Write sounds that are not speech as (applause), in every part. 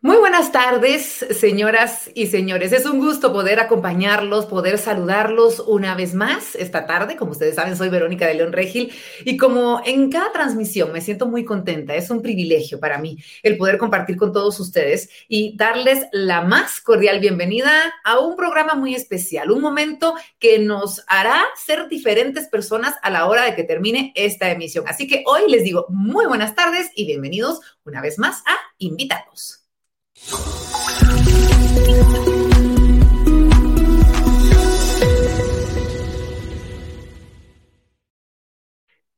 Muy buenas tardes, señoras y señores. Es un gusto poder acompañarlos, poder saludarlos una vez más esta tarde. Como ustedes saben, soy Verónica de León Regil y como en cada transmisión me siento muy contenta. Es un privilegio para mí el poder compartir con todos ustedes y darles la más cordial bienvenida a un programa muy especial, un momento que nos hará ser diferentes personas a la hora de que termine esta emisión. Así que hoy les digo muy buenas tardes y bienvenidos una vez más a Invitados.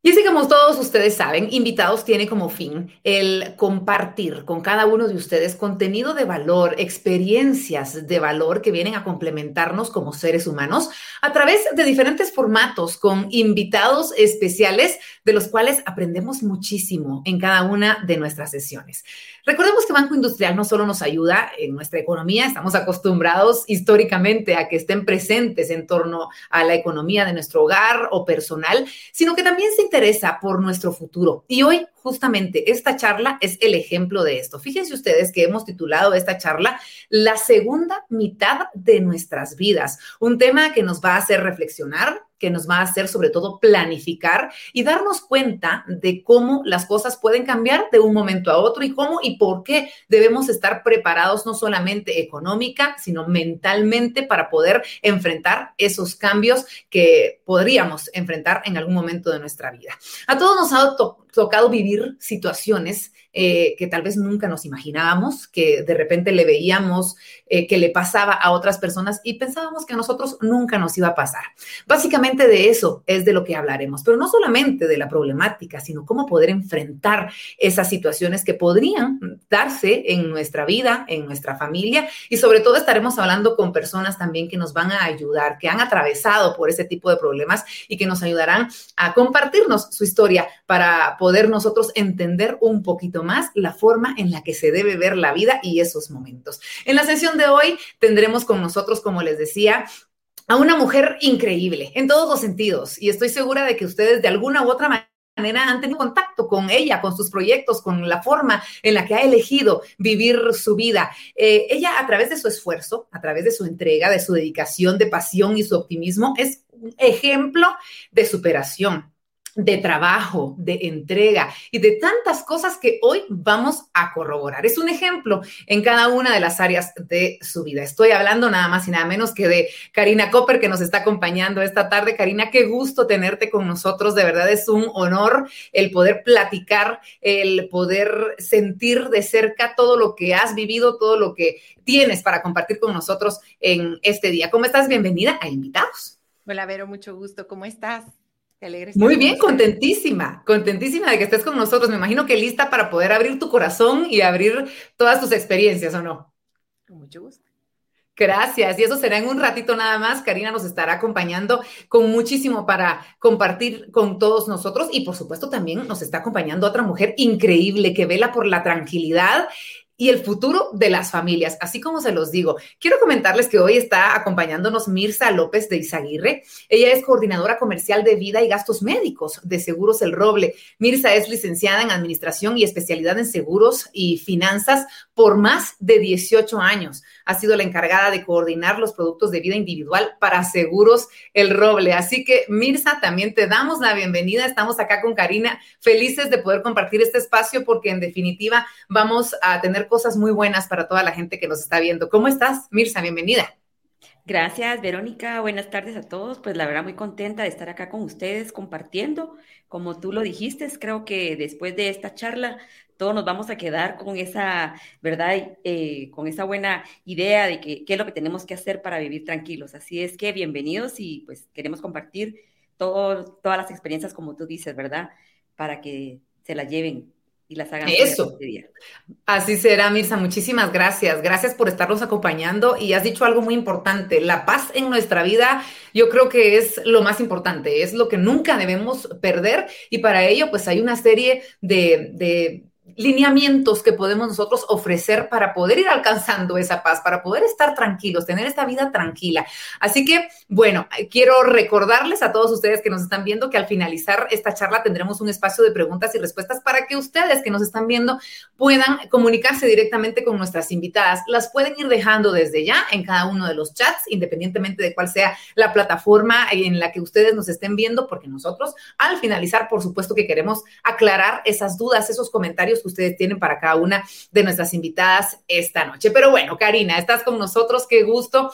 Y así como todos ustedes saben, Invitados tiene como fin el compartir con cada uno de ustedes contenido de valor, experiencias de valor que vienen a complementarnos como seres humanos a través de diferentes formatos con invitados especiales de los cuales aprendemos muchísimo en cada una de nuestras sesiones. Recordemos que Banco Industrial no solo nos ayuda en nuestra economía, estamos acostumbrados históricamente a que estén presentes en torno a la economía de nuestro hogar o personal, sino que también se interesa por nuestro futuro. Y hoy justamente esta charla es el ejemplo de esto. Fíjense ustedes que hemos titulado esta charla La segunda mitad de nuestras vidas, un tema que nos va a hacer reflexionar, que nos va a hacer sobre todo planificar y darnos cuenta de cómo las cosas pueden cambiar de un momento a otro y cómo y por qué debemos estar preparados no solamente económica, sino mentalmente para poder enfrentar esos cambios que podríamos enfrentar en algún momento de nuestra vida. A todos nos ha tocado vivir situaciones eh, que tal vez nunca nos imaginábamos, que de repente le veíamos eh, que le pasaba a otras personas y pensábamos que a nosotros nunca nos iba a pasar. Básicamente de eso es de lo que hablaremos, pero no solamente de la problemática, sino cómo poder enfrentar esas situaciones que podrían darse en nuestra vida, en nuestra familia y sobre todo estaremos hablando con personas también que nos van a ayudar, que han atravesado por ese tipo de problemas y que nos ayudarán a compartirnos su historia para poder nosotros entender un poquito más la forma en la que se debe ver la vida y esos momentos. En la sesión de hoy tendremos con nosotros, como les decía, a una mujer increíble en todos los sentidos y estoy segura de que ustedes de alguna u otra manera han tenido contacto con ella, con sus proyectos, con la forma en la que ha elegido vivir su vida. Eh, ella a través de su esfuerzo, a través de su entrega, de su dedicación, de pasión y su optimismo, es un ejemplo de superación de trabajo, de entrega y de tantas cosas que hoy vamos a corroborar. Es un ejemplo en cada una de las áreas de su vida. Estoy hablando nada más y nada menos que de Karina Copper que nos está acompañando esta tarde. Karina, qué gusto tenerte con nosotros. De verdad es un honor el poder platicar, el poder sentir de cerca todo lo que has vivido, todo lo que tienes para compartir con nosotros en este día. ¿Cómo estás? Bienvenida a Invitados. Hola, Vero, mucho gusto. ¿Cómo estás? Muy bien, contentísima, contentísima de que estés con nosotros. Me imagino que lista para poder abrir tu corazón y abrir todas tus experiencias, ¿o no? Con mucho gusto. Gracias. Y eso será en un ratito nada más. Karina nos estará acompañando con muchísimo para compartir con todos nosotros. Y por supuesto también nos está acompañando otra mujer increíble que vela por la tranquilidad y el futuro de las familias. Así como se los digo, quiero comentarles que hoy está acompañándonos Mirza López de Izaguirre. Ella es coordinadora comercial de vida y gastos médicos de Seguros El Roble. Mirza es licenciada en administración y especialidad en seguros y finanzas por más de 18 años. Ha sido la encargada de coordinar los productos de vida individual para Seguros El Roble. Así que Mirza, también te damos la bienvenida. Estamos acá con Karina, felices de poder compartir este espacio porque en definitiva vamos a tener cosas muy buenas para toda la gente que nos está viendo. ¿Cómo estás, Mirza? Bienvenida. Gracias, Verónica. Buenas tardes a todos. Pues la verdad muy contenta de estar acá con ustedes compartiendo. Como tú lo dijiste, creo que después de esta charla todos nos vamos a quedar con esa, ¿verdad? Eh, con esa buena idea de que, qué es lo que tenemos que hacer para vivir tranquilos. Así es que bienvenidos y pues queremos compartir todas las experiencias como tú dices, ¿verdad? Para que se las lleven y las hagan. Eso. Así será, Mirza. Muchísimas gracias. Gracias por estarnos acompañando y has dicho algo muy importante. La paz en nuestra vida, yo creo que es lo más importante, es lo que nunca debemos perder y para ello pues hay una serie de, lineamientos que podemos nosotros ofrecer para poder ir alcanzando esa paz, para poder estar tranquilos, tener esta vida tranquila. Así que, bueno, quiero recordarles a todos ustedes que nos están viendo que al finalizar esta charla tendremos un espacio de preguntas y respuestas para que ustedes que nos están viendo puedan comunicarse directamente con nuestras invitadas. Las pueden ir dejando desde ya en cada uno de los chats, independientemente de cuál sea la plataforma en la que ustedes nos estén viendo, porque nosotros al finalizar, por supuesto que queremos aclarar esas dudas, esos comentarios que ustedes tienen para cada una de nuestras invitadas esta noche. Pero bueno, Karina, estás con nosotros, qué gusto.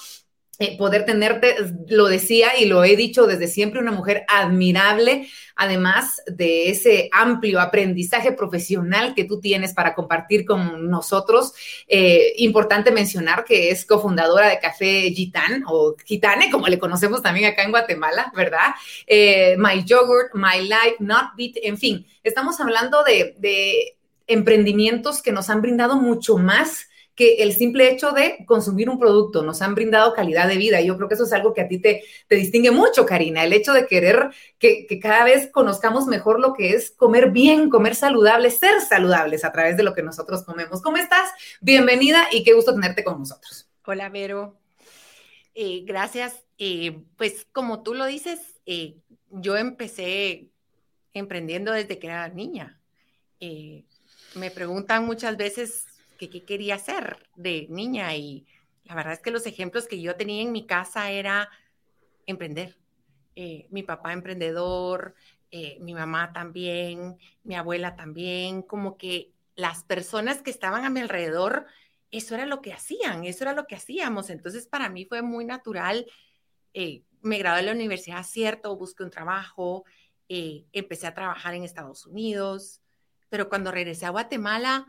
Eh, poder tenerte, lo decía y lo he dicho desde siempre, una mujer admirable, además de ese amplio aprendizaje profesional que tú tienes para compartir con nosotros. Eh, importante mencionar que es cofundadora de Café Gitán o Gitane, como le conocemos también acá en Guatemala, ¿verdad? Eh, My Yogurt, My Life, Not Beat, en fin, estamos hablando de, de emprendimientos que nos han brindado mucho más que el simple hecho de consumir un producto nos han brindado calidad de vida. Yo creo que eso es algo que a ti te, distingue mucho, Karina, el hecho de querer que, cada vez conozcamos mejor lo que es comer bien, comer saludable, ser saludables a través de lo que nosotros comemos. ¿Cómo estás? Bienvenida y qué gusto tenerte con nosotros. Hola, Vero. Eh, gracias. Eh, pues como tú lo dices, eh, yo empecé emprendiendo desde que era niña. Me preguntan muchas veces qué quería hacer de niña y la verdad es que los ejemplos que yo tenía en mi casa era emprender. Eh, mi papá emprendedor, eh, mi mamá también, mi abuela también, como que las personas que estaban a mi alrededor, eso era lo que hacían, eso era lo que hacíamos. Entonces para mí fue muy natural. Eh, me gradué de la universidad, cierto, busqué un trabajo, empecé a trabajar en Estados Unidos, pero cuando regresé a Guatemala,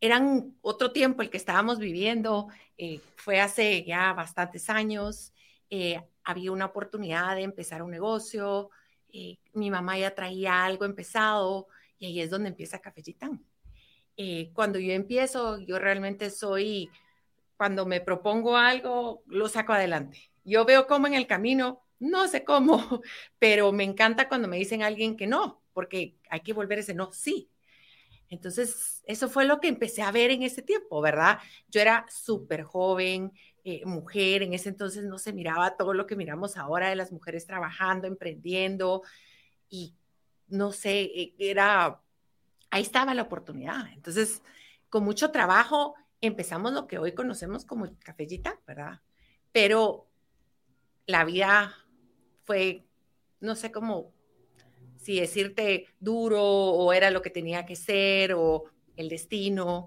eran otro tiempo el que estábamos viviendo, eh, fue hace ya bastantes años, eh, había una oportunidad de empezar un negocio, eh, mi mamá ya traía algo empezado y ahí es donde empieza Café Chitán. cuando yo empiezo, yo realmente soy, cuando me propongo algo, lo saco adelante. Yo veo cómo en el camino, no sé cómo, (laughs) pero me encanta cuando me dicen alguien que no, porque hay que volver ese no, sí, entonces, eso fue lo que empecé a ver en ese tiempo, ¿verdad? Yo era súper joven, eh, mujer, en ese entonces no se miraba todo lo que miramos ahora de las mujeres trabajando, emprendiendo, y no sé, e, era, ahí estaba la oportunidad. Entonces, con mucho trabajo empezamos lo que hoy conocemos como cafellita, ¿verdad? Pero la vida fue, no sé cómo si decirte duro o era lo que tenía que ser o el destino.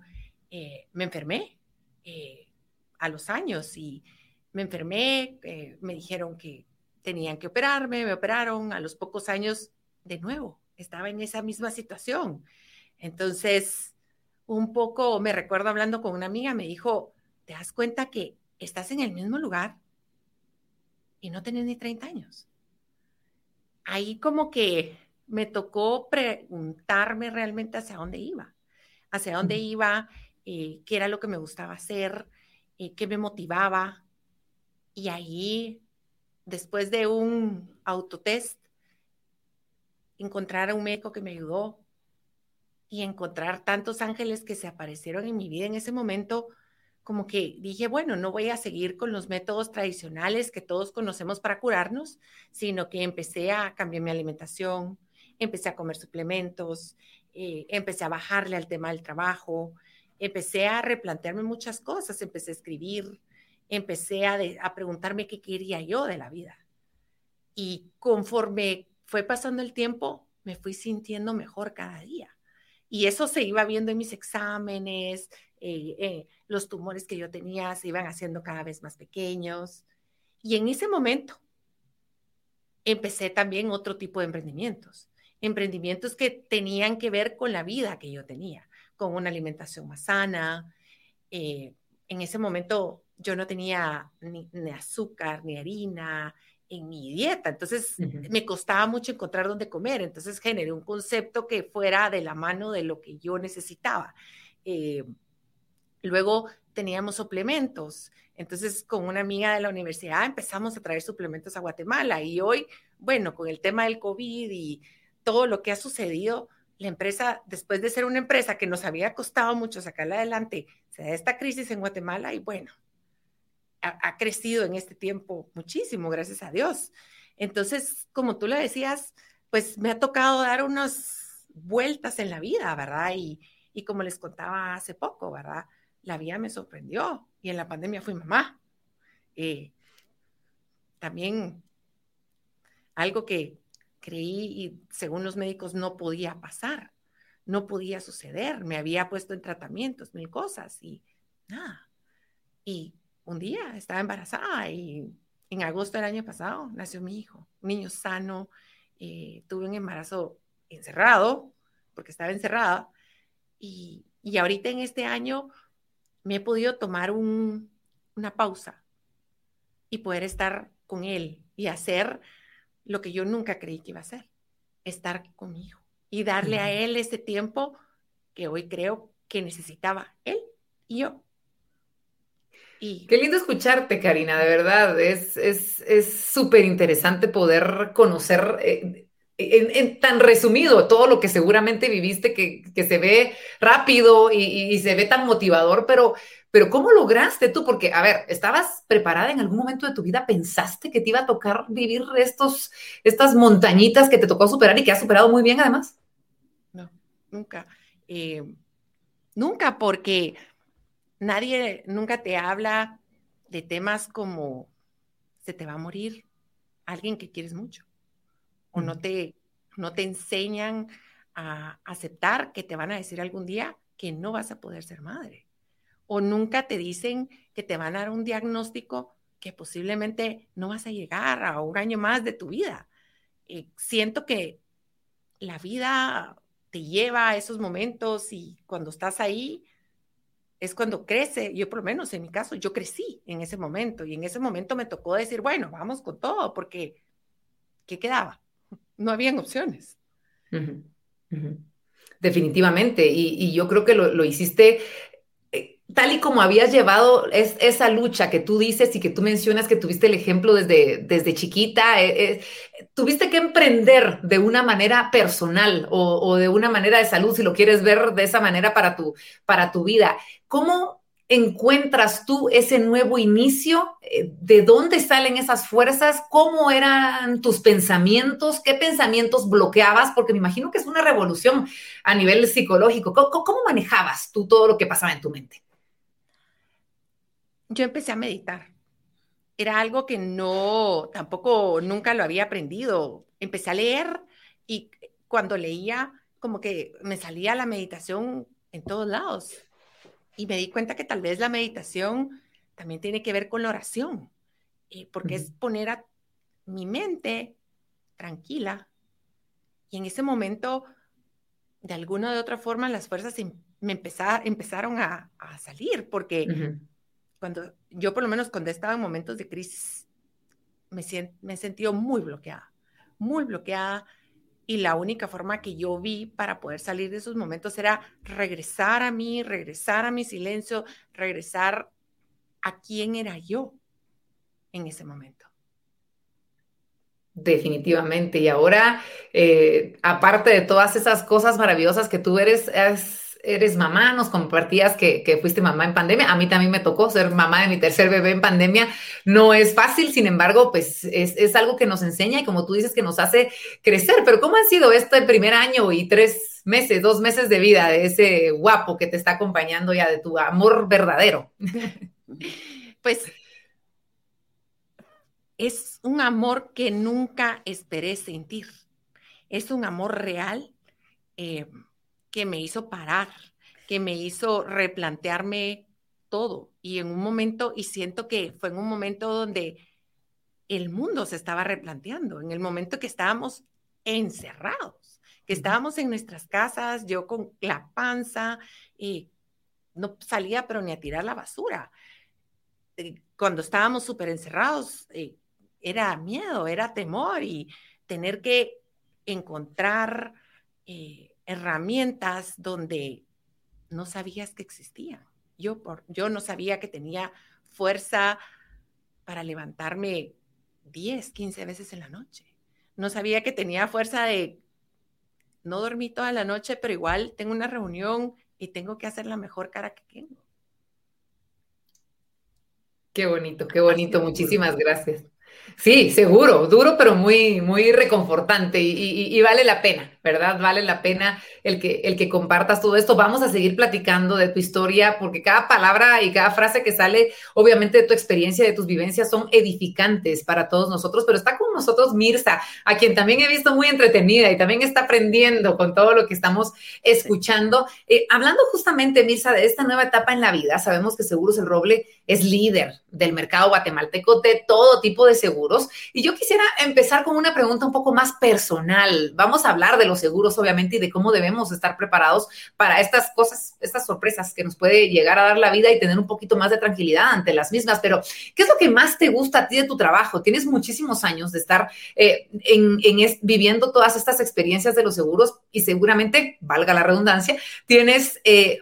Eh, me enfermé eh, a los años y me enfermé, eh, me dijeron que tenían que operarme, me operaron a los pocos años de nuevo, estaba en esa misma situación. Entonces, un poco, me recuerdo hablando con una amiga, me dijo, ¿te das cuenta que estás en el mismo lugar y no tenés ni 30 años? Ahí como que me tocó preguntarme realmente hacia dónde iba, hacia dónde iba, eh, qué era lo que me gustaba hacer, eh, qué me motivaba. Y ahí, después de un autotest, encontrar a un médico que me ayudó y encontrar tantos ángeles que se aparecieron en mi vida en ese momento, como que dije, bueno, no voy a seguir con los métodos tradicionales que todos conocemos para curarnos, sino que empecé a cambiar mi alimentación, empecé a comer suplementos, eh, empecé a bajarle al tema del trabajo, empecé a replantearme muchas cosas, empecé a escribir, empecé a, a preguntarme qué quería yo de la vida. Y conforme fue pasando el tiempo, me fui sintiendo mejor cada día. Y eso se iba viendo en mis exámenes, eh, eh, los tumores que yo tenía se iban haciendo cada vez más pequeños. Y en ese momento empecé también otro tipo de emprendimientos emprendimientos que tenían que ver con la vida que yo tenía, con una alimentación más sana. Eh, en ese momento yo no tenía ni, azúcar ni harina en mi dieta, entonces me costaba mucho encontrar dónde comer, entonces generé un concepto que fuera de la mano de lo que yo necesitaba. Eh, luego teníamos suplementos, entonces con una amiga de la universidad empezamos a traer suplementos a Guatemala y hoy, bueno, con el tema del COVID y todo lo que ha sucedido, la empresa, después de ser una empresa que nos había costado mucho sacarla adelante, se da esta crisis en Guatemala y bueno, ha, crecido en este tiempo muchísimo, gracias a Dios. Entonces, como tú le decías, pues me ha tocado dar unas vueltas en la vida, ¿verdad? Y, y como les contaba hace poco, ¿verdad? La vida me sorprendió y en la pandemia fui mamá. Eh, también algo que creí y según los médicos no podía pasar, no podía suceder. Me había puesto en tratamientos, mil cosas y nada. Y un día estaba embarazada y en agosto del año pasado nació mi hijo, un niño sano. Eh, tuve un embarazo encerrado, porque estaba encerrada. Y, y, ahorita en este año me he podido tomar un, una pausa y poder estar con él y hacer lo que yo nunca creí que iba a hacer, estar conmigo y darle a él ese tiempo que hoy creo que necesitaba él y yo. Y... Qué lindo escucharte, Karina, de verdad. Es súper es, interesante poder conocer eh, en, tan resumido todo lo que seguramente viviste, que, que se ve rápido y, y, se ve tan motivador, pero pero ¿cómo lograste tú? Porque, a ver, ¿estabas preparada en algún momento de tu vida? ¿Pensaste que te iba a tocar vivir estos, estas montañitas que te tocó superar y que has superado muy bien además? No, nunca. Eh, nunca, porque nadie nunca te habla de temas como se te va a morir alguien que quieres mucho o no te, no te enseñan a aceptar que te van a decir algún día que no vas a poder ser madre o nunca te dicen que te van a dar un diagnóstico que posiblemente no vas a llegar a un año más de tu vida. Eh, siento que la vida te lleva a esos momentos y cuando estás ahí es cuando crece. Yo por lo menos en mi caso, yo crecí en ese momento y en ese momento me tocó decir, bueno, vamos con todo porque ¿qué quedaba? (laughs) No habían opciones. Definitivamente, y, yo creo que lo, lo hiciste tal y como habías llevado es, esa lucha que tú dices y que tú mencionas que tuviste el ejemplo desde, desde chiquita, eh, eh, tuviste que emprender de una manera personal o, de una manera de salud, si lo quieres ver de esa manera para tu, para tu vida. ¿Cómo encuentras tú ese nuevo inicio? Eh, ¿De dónde salen esas fuerzas? ¿Cómo eran tus pensamientos? ¿Qué pensamientos bloqueabas? Porque me imagino que es una revolución a nivel psicológico. cómo manejabas tú todo lo que pasaba en tu mente? Yo empecé a meditar. Era algo que no, tampoco nunca lo había aprendido. Empecé a leer y cuando leía, como que me salía la meditación en todos lados. Y me di cuenta que tal vez la meditación también tiene que ver con la oración, eh, porque es poner a mi mente tranquila. Y en ese momento, de alguna de otra forma, las fuerzas em, me empezaron a, salir, porque cuando yo por lo menos cuando estaba en momentos de crisis, me, me he sentido muy bloqueada, muy bloqueada. Y la única forma que yo vi para poder salir de esos momentos era regresar a mí, regresar a mi silencio, regresar a quién era yo en ese momento. Definitivamente. Y ahora, eh, aparte de todas esas cosas maravillosas que tú eres, es eres mamá, nos compartías que, fuiste mamá en pandemia. A mí también me tocó ser mamá de mi tercer bebé en pandemia. No es fácil, sin embargo, pues es, algo que nos enseña y como tú dices, que nos hace crecer. Pero ¿cómo ha sido este primer año y tres meses, dos meses de vida de ese guapo que te está acompañando ya, de tu amor verdadero? (laughs) Pues es un amor que nunca esperé sentir. Es un amor real. Eh, que me hizo parar, que me hizo replantearme todo. Y en un momento, y siento que fue en un momento donde el mundo se estaba replanteando, en el momento que estábamos encerrados, que estábamos en nuestras casas, yo con la panza, y no salía pero ni a tirar la basura. Eh, cuando estábamos súper encerrados, eh, era miedo, era temor y tener que encontrar eh, herramientas donde no sabías que existían. Yo, por, yo no sabía que tenía fuerza para levantarme 10, 15 veces en la noche. No sabía que tenía fuerza de no dormí toda la noche, pero igual tengo una reunión y tengo que hacer la mejor cara que tengo. Qué bonito, qué bonito. Muchísimas gracias. Sí, seguro, duro, pero muy, muy reconfortante y, vale la pena, ¿verdad? Vale la pena el que, el que compartas todo esto. Vamos a seguir platicando de tu historia porque cada palabra y cada frase que sale, obviamente, de tu experiencia, de tus vivencias, son edificantes para todos nosotros, pero está con nosotros Mirza, a quien también he visto muy entretenida y también está aprendiendo con todo lo que estamos escuchando. Eh, hablando justamente, Mirza, de esta nueva etapa en la vida, sabemos que Seguros El Roble es líder del mercado guatemalteco de todo tipo de seguros y yo quisiera empezar con una pregunta un poco más personal. Vamos a hablar de los seguros, obviamente, y de cómo debemos estar preparados para estas cosas, estas sorpresas que nos puede llegar a dar la vida y tener un poquito más de tranquilidad ante las mismas. Pero, ¿qué es lo que más te gusta a ti de tu trabajo? Tienes muchísimos años de estar eh, en, viviendo todas estas experiencias de los seguros y seguramente, valga la redundancia, tienes... Eh,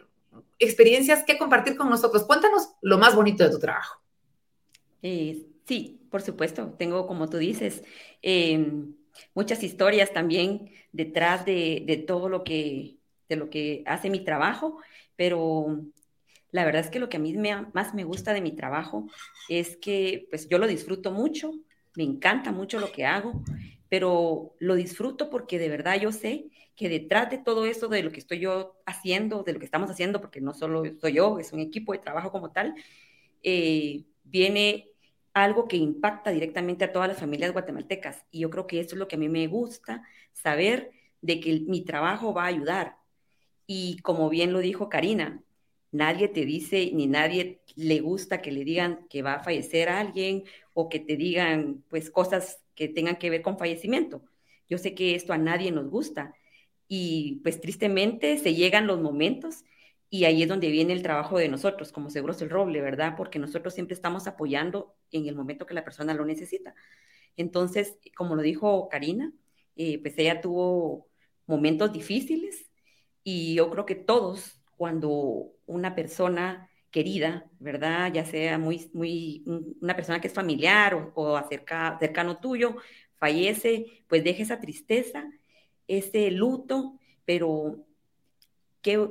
experiencias que compartir con nosotros. Cuéntanos lo más bonito de tu trabajo. Eh, sí, por supuesto, tengo, como tú dices, em, muchas historias también detrás de, todo lo que, de lo que hace mi trabajo, pero la verdad es que lo que a mí más me gusta de mi trabajo es que pues yo lo disfruto mucho, me encanta mucho lo que hago, pero lo disfruto porque de verdad yo sé que detrás de todo eso, de lo que estoy yo haciendo, de lo que estamos haciendo, porque no solo soy yo, es un equipo de trabajo como tal, eh, viene algo que impacta directamente a todas las familias guatemaltecas. Y yo creo que eso es lo que a mí me gusta, saber de que mi trabajo va a ayudar. Y como bien lo dijo Karina, nadie te dice ni nadie le gusta que le digan que va a fallecer alguien o que te digan pues cosas que tengan que ver con fallecimiento. Yo sé que esto a nadie nos gusta y pues tristemente se llegan los momentos y ahí es donde viene el trabajo de nosotros, como Seguros el Roble, ¿verdad? Porque nosotros siempre estamos apoyando en el momento que la persona lo necesita. Entonces, como lo dijo Karina, eh, pues ella tuvo momentos difíciles y yo creo que todos, cuando una persona querida, ¿verdad? Ya sea muy, muy, una persona que es familiar o, o acerca, cercano tuyo, fallece, pues deja esa tristeza, ese luto, pero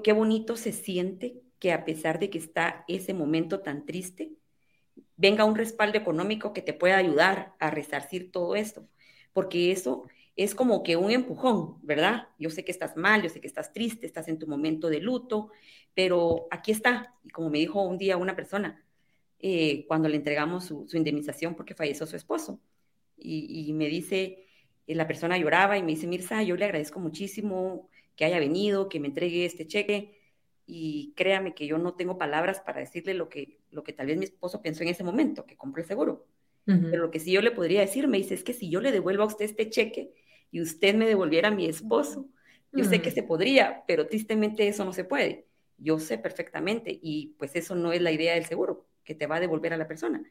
qué, bonito se siente que a pesar de que está ese momento tan triste, venga un respaldo económico que te pueda ayudar a resarcir todo esto, porque eso es como que un empujón, ¿verdad? Yo sé que estás mal, yo sé que estás triste, estás en tu momento de luto, pero aquí está. Y como me dijo un día una persona, eh, cuando le entregamos su, indemnización porque falleció su esposo, y, me dice, eh, la persona lloraba y me dice, Mirza, yo le agradezco muchísimo que haya venido, que me entregue este cheque. Y créame que yo no tengo palabras para decirle lo que, lo que tal vez mi esposo pensó en ese momento, que compré el seguro. Pero lo que sí yo le podría decir, me dice, es que si yo le devuelvo a usted este cheque y usted me devolviera a mi esposo, yo sé que se podría, pero tristemente eso no se puede. Yo sé perfectamente y pues eso no es la idea del seguro, que te va a devolver a la persona.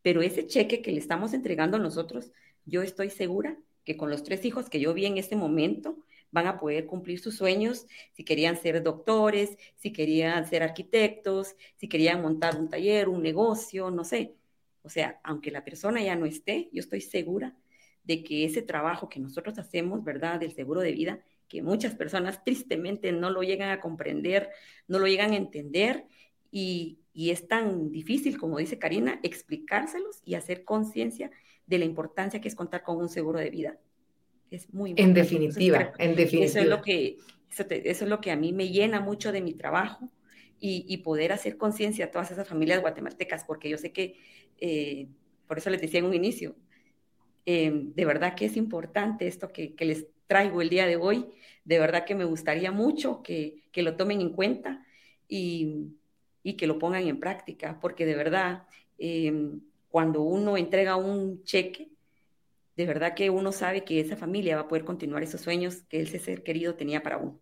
Pero ese cheque que le estamos entregando a nosotros, yo estoy segura que con los tres hijos que yo vi en este momento, van a poder cumplir sus sueños, si querían ser doctores, si querían ser arquitectos, si querían montar un taller, un negocio, no sé. O sea, aunque la persona ya no esté, yo estoy segura de que ese trabajo que nosotros hacemos, ¿verdad? Del seguro de vida, que muchas personas tristemente no lo llegan a comprender, no lo llegan a entender y, y es tan difícil, como dice Karina, explicárselos y hacer conciencia de la importancia que es contar con un seguro de vida. Es muy En definitiva, en definitiva. Eso es, lo que, eso, es lo que a mí me llena mucho de mi trabajo y, poder hacer conciencia a todas esas familias guatemaltecas, porque yo sé que, eh, por eso les decía en un inicio, eh, de verdad que es importante esto que, les traigo el día de hoy, de verdad que me gustaría mucho que, lo tomen en cuenta y, que lo pongan en práctica, porque de verdad, eh, cuando uno entrega un cheque, de verdad que uno sabe que esa familia va a poder continuar esos sueños que ese ser querido tenía para uno.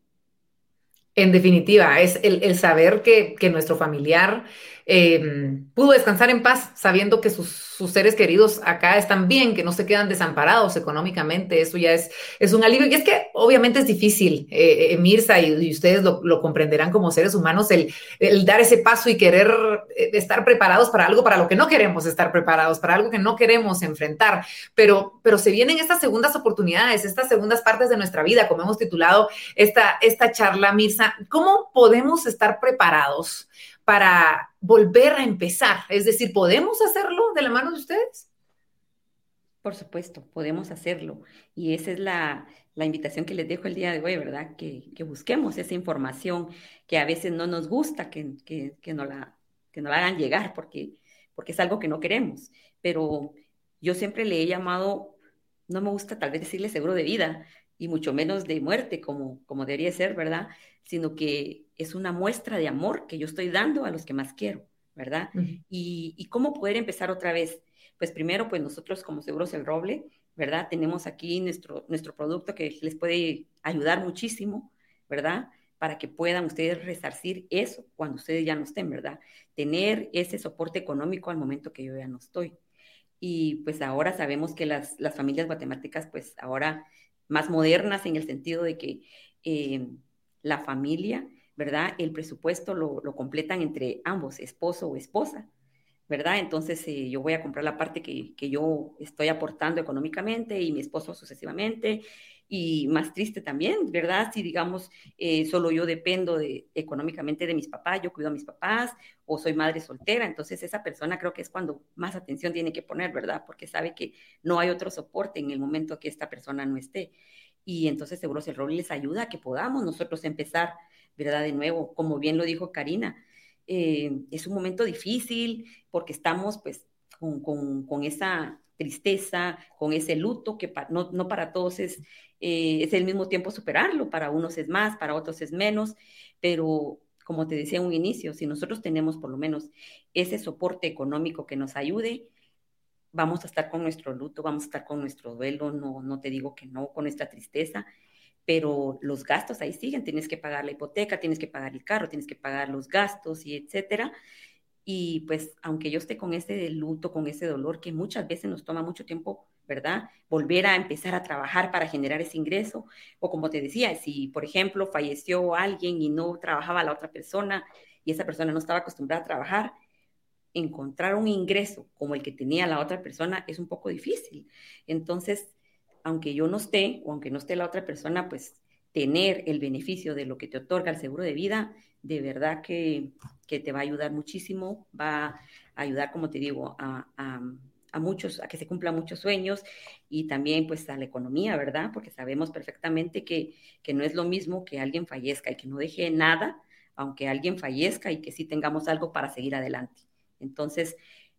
En definitiva, es el, saber que, nuestro familiar Em, pudo descansar en paz sabiendo que sus, seres queridos acá están bien, que no se quedan desamparados económicamente. Eso ya es, es un alivio. Y es que obviamente es difícil, eh, eh Mirza, y, ustedes lo, comprenderán como seres humanos, el, el, dar ese paso y querer eh, estar preparados para algo para lo que no queremos estar preparados, para algo que no queremos enfrentar. Pero, pero se vienen estas segundas oportunidades, estas segundas partes de nuestra vida, como hemos titulado esta, esta charla, Mirza. ¿Cómo podemos estar preparados? para volver a empezar? Es decir, ¿podemos hacerlo de la mano de ustedes? Por supuesto, podemos hacerlo. Y esa es la, invitación que les dejo el día de hoy, ¿verdad? Que, busquemos esa información que a veces no nos gusta que, que, no, la, que no la hagan llegar porque, porque es algo que no queremos. Pero yo siempre le he llamado, no me gusta tal vez decirle seguro de vida, y mucho menos de muerte como, como debería ser, ¿verdad? Sino que es una muestra de amor que yo estoy dando a los que más quiero, ¿verdad? y, y, cómo poder empezar otra vez. Pues primero, pues nosotros como Seguros El Roble, ¿verdad? Tenemos aquí nuestro, nuestro producto que les puede ayudar muchísimo, ¿verdad? Para que puedan ustedes resarcir eso cuando ustedes ya no estén, ¿verdad? Tener ese soporte económico al momento que yo ya no estoy. Y pues ahora sabemos que las, las familias guatemaltecas, pues ahora más modernas en el sentido de que eh, la familia, ¿verdad? El presupuesto lo, completan entre ambos, esposo o esposa, ¿verdad? Entonces eh, yo voy a comprar la parte que, yo estoy aportando económicamente y mi esposo sucesivamente. Y más triste también, ¿verdad? Si digamos, eh, solo yo dependo de, económicamente de mis papás, yo cuido a mis papás o soy madre soltera, entonces esa persona creo que es cuando más atención tiene que poner, ¿verdad? Porque sabe que no hay otro soporte en el momento que esta persona no esté. Y entonces Seguros el Roble les ayuda a que podamos nosotros empezar, ¿verdad? De nuevo, como bien lo dijo Karina, eh, es un momento difícil porque estamos pues con, esa tristeza, con ese luto que no, para todos es, eh, es el mismo tiempo superarlo, para unos es más, para otros es menos, pero como te decía en un inicio, si nosotros tenemos por lo menos ese soporte económico que nos ayude, vamos a estar con nuestro luto, vamos a estar con nuestro duelo, no, no te digo que no, con nuestra tristeza, pero los gastos ahí siguen, tienes que pagar la hipoteca, tienes que pagar el carro, tienes que pagar los gastos y etcétera. Y pues aunque yo esté con ese luto, con ese dolor que muchas veces nos toma mucho tiempo, ¿verdad? Volver a empezar a trabajar para generar ese ingreso. O como te decía, si por ejemplo falleció alguien y no trabajaba la otra persona y esa persona no estaba acostumbrada a trabajar, encontrar un ingreso como el que tenía la otra persona es un poco difícil. Entonces, aunque yo no esté o aunque no esté la otra persona, pues tener el beneficio de lo que te otorga el seguro de vida, de verdad que, te va a ayudar muchísimo, va a ayudar, como te digo, a, a, muchos, a que se cumplan muchos sueños y también pues a la economía, ¿verdad? Porque sabemos perfectamente que, que no es lo mismo que alguien fallezca y que no deje nada, aunque alguien fallezca y que sí tengamos algo para seguir adelante. Entonces,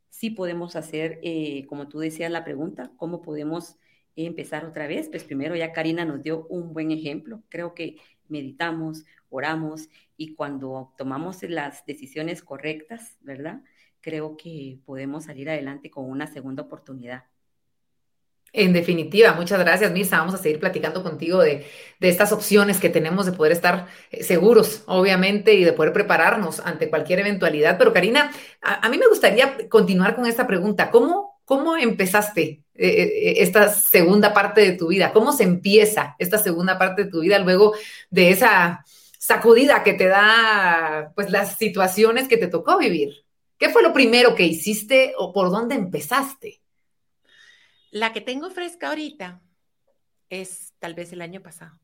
sí podemos hacer, eh, como tú decías la pregunta, ¿cómo podemos empezar otra vez? Pues primero ya Karina nos dio un buen ejemplo. Creo que meditamos, oramos y cuando tomamos las decisiones correctas, ¿verdad? Creo que podemos salir adelante con una segunda oportunidad. En definitiva, muchas gracias, Mirza. Vamos a seguir platicando contigo de, estas opciones que tenemos de poder estar eh, seguros, obviamente, y de poder prepararnos ante cualquier eventualidad. Pero, Karina, a, mí me gustaría continuar con esta pregunta. ¿Cómo, cómo empezaste eh, eh, esta segunda parte de tu vida? ¿Cómo se empieza esta segunda parte de tu vida luego de esa sacudida que te da, pues, las situaciones que te tocó vivir? ¿Qué fue lo primero que hiciste o por dónde empezaste? La que tengo fresca ahorita es tal vez el año pasado.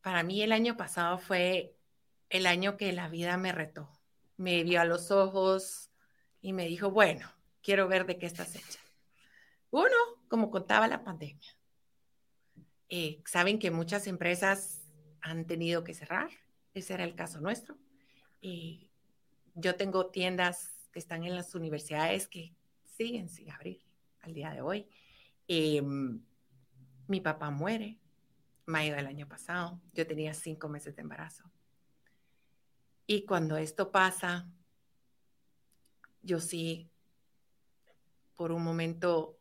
Para mí el año pasado fue el año que la vida me retó. Me vio a los ojos y me dijo, bueno, quiero ver de qué estás hecha. Uno, como contaba la pandemia. Eh, saben que muchas empresas han tenido que cerrar. Ese era el caso nuestro. Y yo tengo tiendas que están en las universidades que siguen sin abrir al día de hoy. Em, mi papá muere, mayo del año pasado. Yo tenía cinco meses de embarazo. Y cuando esto pasa, yo sí, por un momento,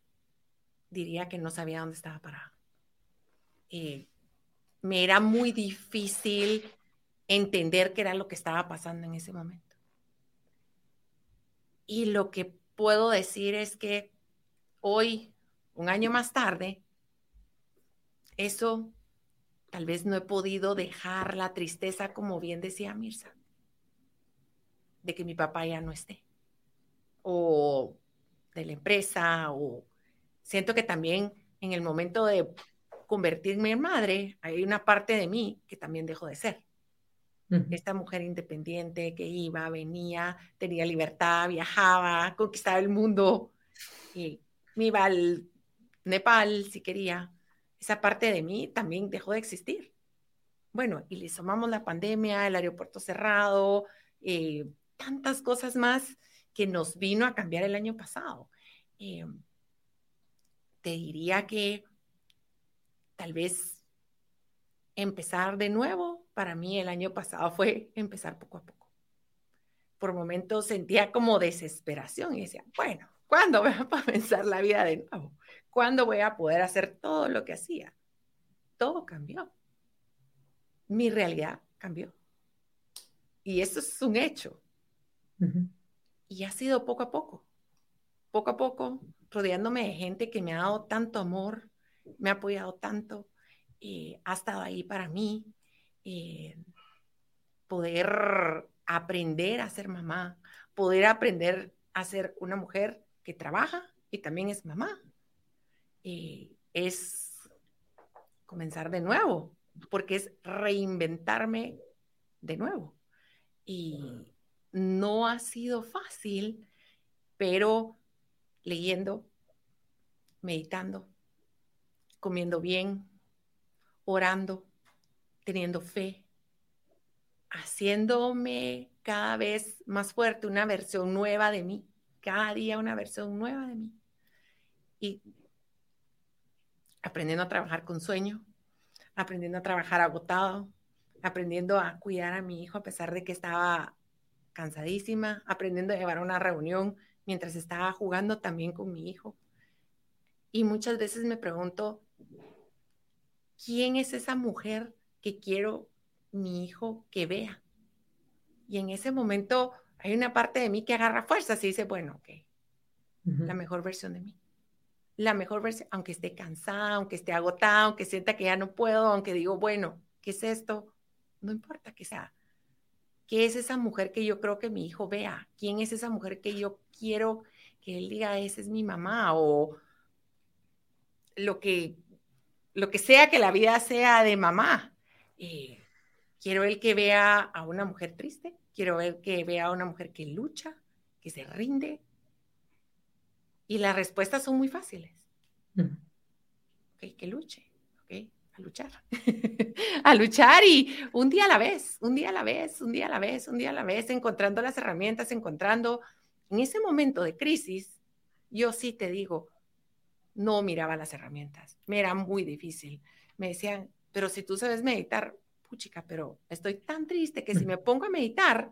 diría que no sabía dónde estaba parada. me era muy difícil entender qué era lo que estaba pasando en ese momento. Y lo que puedo decir es que hoy, un año más tarde, eso tal vez no he podido dejar la tristeza, como bien decía Mirza, de que mi papá ya no esté, o de la empresa, o siento que también en el momento de convertirme en madre, hay una parte de mí que también dejó de ser. Esta mujer independiente que iba, venía, tenía libertad, viajaba, conquistaba el mundo y me iba al Nepal si quería. Esa parte de mí también dejó de existir. Bueno, y le sumamos la pandemia, el aeropuerto cerrado, eh, tantas cosas más que nos vino a cambiar el año pasado. Eh, te diría que tal vez empezar de nuevo, para mí el año pasado fue empezar poco a poco. Por momentos sentía como desesperación y decía, bueno, ¿cuándo voy a (laughs) comenzar la vida de nuevo? ¿Cuándo voy a poder hacer todo lo que hacía? Todo cambió. Mi realidad cambió. Y eso es un hecho. Y ha sido poco a poco, poco a poco, rodeándome de gente que me ha dado tanto amor, me ha apoyado tanto, eh, ha estado ahí para mí, eh, poder aprender a ser mamá, poder aprender a ser una mujer que trabaja y también es mamá. Eh, es comenzar de nuevo, porque es reinventarme de nuevo. Y no ha sido fácil, pero leyendo, meditando, comiendo bien, orando, teniendo fe, haciéndome cada vez más fuerte, una versión nueva de mí, cada día una versión nueva de mí. Y aprendiendo a trabajar con sueño, aprendiendo a trabajar agotado, aprendiendo a cuidar a mi hijo a pesar de que estaba cansadísima, aprendiendo a llevar una reunión mientras estaba jugando también con mi hijo. Y muchas veces me pregunto, ¿quién es esa mujer que quiero mi hijo que vea? Y en ese momento hay una parte de mí que agarra fuerzas y dice, bueno, ok, la mejor versión de mí. La mejor versión, aunque esté cansada, aunque esté agotada, aunque sienta que ya no puedo, aunque digo, bueno, ¿qué es esto? No importa que sea. ¿Qué es esa mujer que yo creo que mi hijo vea? ¿Quién es esa mujer que yo quiero que él diga, esa es mi mamá? O lo que, lo que sea que la vida sea de mamá. Eh, quiero el que vea a una mujer triste, quiero ver que vea a una mujer que lucha, que se rinde. Y las respuestas son muy fáciles. que luche, a luchar. (laughs) a luchar y un día a la vez, un día a la vez, un día a la vez, un día a la vez, encontrando las herramientas, encontrando. En ese momento de crisis, yo sí te digo, no miraba las herramientas, me era muy difícil. Me decían, pero si tú sabes meditar, puchica, pero estoy tan triste que si me pongo a meditar,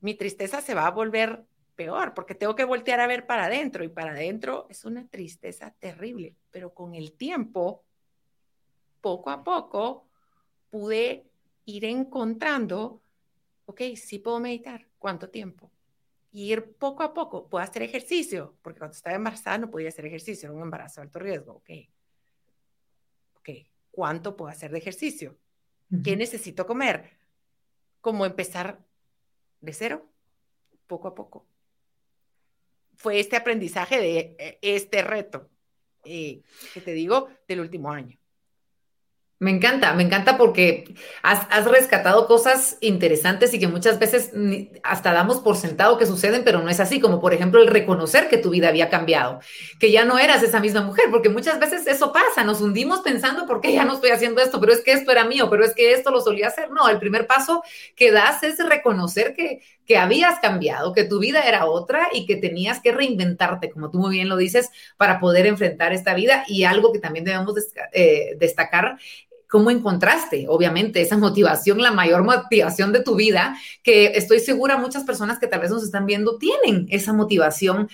mi tristeza se va a volver peor, porque tengo que voltear a ver para adentro y para adentro es una tristeza terrible, pero con el tiempo, poco a poco, pude ir encontrando, ok, sí puedo meditar, ¿cuánto tiempo? ir poco a poco, puedo hacer ejercicio, porque cuando estaba embarazada no podía hacer ejercicio, era un embarazo de alto riesgo, ok. Ok, ¿cuánto puedo hacer de ejercicio? ¿Qué necesito comer? Como empezar de cero, poco a poco. Fue este aprendizaje de eh, este reto, eh, que te digo, del último año. Me encanta, me encanta porque has, rescatado cosas interesantes y que muchas veces hasta damos por sentado que suceden, pero no es así, como por ejemplo el reconocer que tu vida había cambiado, que ya no eras esa misma mujer, porque muchas veces eso pasa, nos hundimos pensando, ¿por qué ya no estoy haciendo esto? Pero es que esto era mío, pero es que esto lo solía hacer. No, el primer paso que das es reconocer que, que habías cambiado, que tu vida era otra y que tenías que reinventarte, como tú muy bien lo dices, para poder enfrentar esta vida. Y algo que también debemos eh, destacar ¿Cómo encontraste, obviamente, esa motivación, la mayor motivación de tu vida? Que estoy segura muchas personas que tal vez nos están viendo tienen esa motivación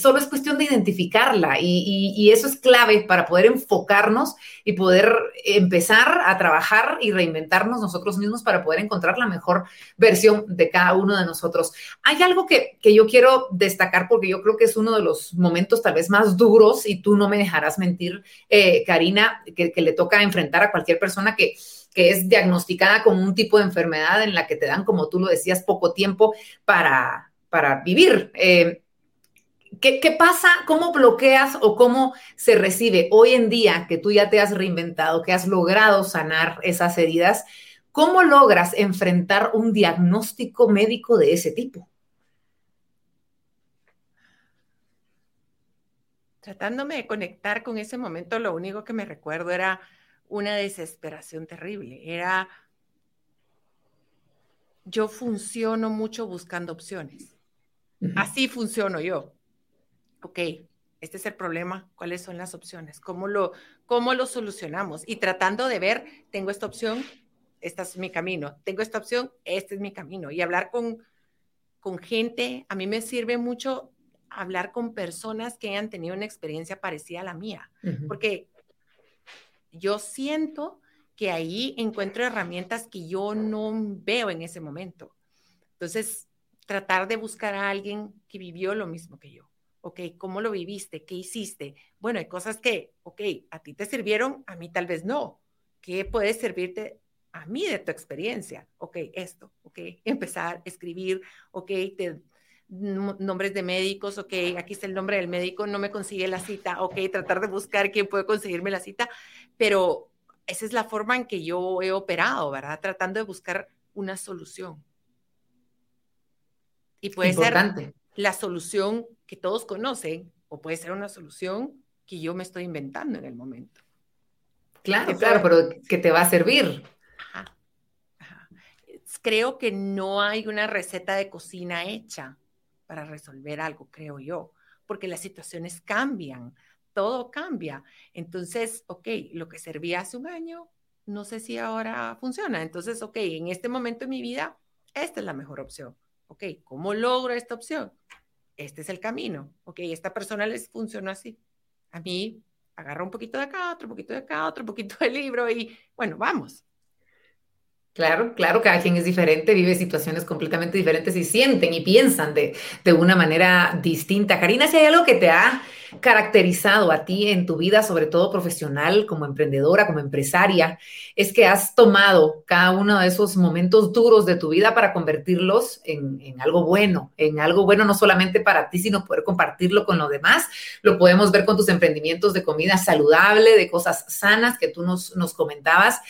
solo es cuestión de identificarla y, eso es clave para poder enfocarnos y poder empezar a trabajar y reinventarnos nosotros mismos para poder encontrar la mejor versión de cada uno de nosotros. Hay algo que, yo quiero destacar porque yo creo que es uno de los momentos tal vez más duros y tú no me dejarás mentir, eh, Karina, que, le toca enfrentar a cualquier persona que que es diagnosticada con un tipo de enfermedad en la que te dan, como tú lo decías, poco tiempo para, para vivir. Eh, ¿Qué, pasa? ¿Cómo bloqueas o cómo se recibe hoy en día que tú ya te has reinventado, que has logrado sanar esas heridas? ¿Cómo logras enfrentar un diagnóstico médico de ese tipo? Tratándome de conectar con ese momento, lo único que me recuerdo era una desesperación terrible. Era, yo funciono mucho buscando opciones. Así funciono yo ok, este es el problema, ¿cuáles son las opciones? ¿Cómo lo, cómo lo solucionamos? Y tratando de ver, tengo esta opción, este es mi camino, tengo esta opción, este es mi camino. Y hablar con, con gente, a mí me sirve mucho hablar con personas que hayan tenido una experiencia parecida a la mía, porque yo siento que ahí encuentro herramientas que yo no veo en ese momento. Entonces, tratar de buscar a alguien que vivió lo mismo que yo ok, ¿cómo lo viviste? ¿Qué hiciste? Bueno, hay cosas que, ok, a ti te sirvieron, a mí tal vez no. ¿Qué puede servirte a mí de tu experiencia? Ok, esto, ok, (laughs) empezar escribir, ok, nombres de médicos, ok, aquí está el nombre del médico, no me consigue la cita, ok, tratar de buscar quién puede conseguirme la cita, pero esa es la forma en que yo he operado, ¿verdad? Tratando de buscar una solución. Y puede Importante. ser la solución que todos conocen o puede ser una solución que yo me estoy inventando en el momento. Claro, claro, pero que te va a servir. Creo que no hay una receta de cocina hecha para resolver algo, creo yo, porque las situaciones cambian, todo cambia. Entonces, ok, lo que servía hace un año, no sé si ahora funciona. Entonces, ok, en este momento de mi vida, esta es la mejor opción. Ok, ¿cómo logro esta opción? este es el camino, ok, esta persona les funcionó así. A mí agarra un poquito de acá, otro poquito de acá, otro poquito de libro y bueno, vamos. Claro, claro, cada quien es diferente, vive situaciones completamente diferentes y sienten y piensan de, de una manera distinta. Karina, si hay algo que te ha caracterizado a ti en tu vida, sobre todo profesional, como emprendedora, como empresaria, es que has tomado cada uno de esos momentos duros de tu vida para convertirlos en, en, algo bueno, en algo bueno no solamente para ti, sino poder compartirlo con los demás. Lo podemos ver con tus emprendimientos de comida saludable, de cosas sanas que tú nos, nos comentabas.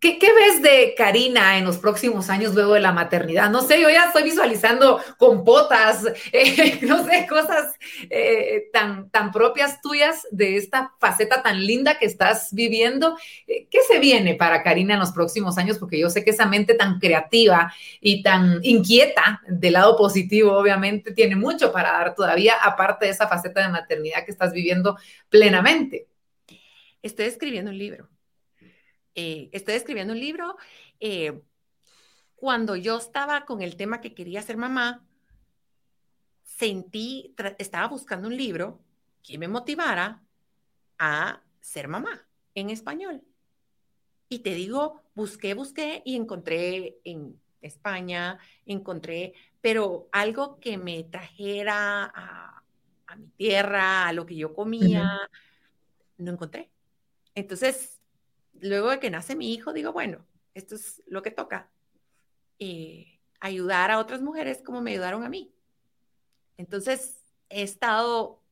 ¿Qué, ves de Karina en los próximos años luego de la maternidad? No sé, yo ya estoy visualizando compotas, (laughs) eh, no sé, cosas eh, tan, tan propias tuyas de esta faceta tan linda que estás viviendo. Eh, ¿Qué se viene para Karina en los próximos años? Porque yo sé que esa mente tan creativa y tan inquieta del lado positivo, obviamente, tiene mucho para dar todavía, aparte de esa faceta de maternidad que estás viviendo plenamente. Estoy escribiendo un libro eh, estoy escribiendo un libro. Eh, cuando yo estaba con el tema que quería ser mamá, sentí, estaba buscando un libro que me motivara a ser mamá en español. Y te digo, busqué, busqué y encontré en España, encontré, pero algo que me trajera a, mi tierra, a lo que yo comía, no encontré. Entonces, luego de que nace mi hijo, digo, bueno, esto es lo que toca. y ayudar a otras mujeres como me ayudaron a mí. Entonces, he estado,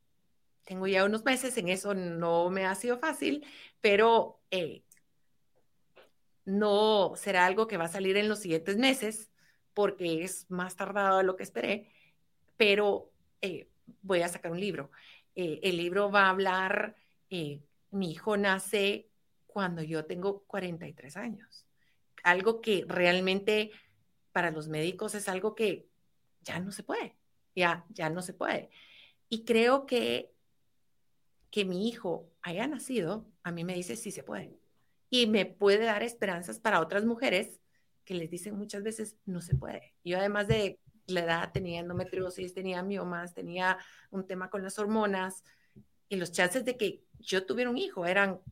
tengo ya unos meses en eso, no me ha sido fácil, pero eh, no será algo que va a salir en los siguientes meses, porque es más tardado de lo que esperé, pero eh, voy a sacar un libro. Eh, el libro va a hablar, mi hijo nace cuando yo tengo 43 años. Algo que realmente para los médicos es algo que ya no se puede, ya, ya no se puede. Y creo que que mi hijo haya nacido, a mí me dice sí se puede. Y me puede dar esperanzas para otras mujeres que les dicen muchas veces no se puede. Yo además de la edad, tenía endometriosis, tenía miomas, tenía un tema con las hormonas y los chances de que yo tuviera un hijo eran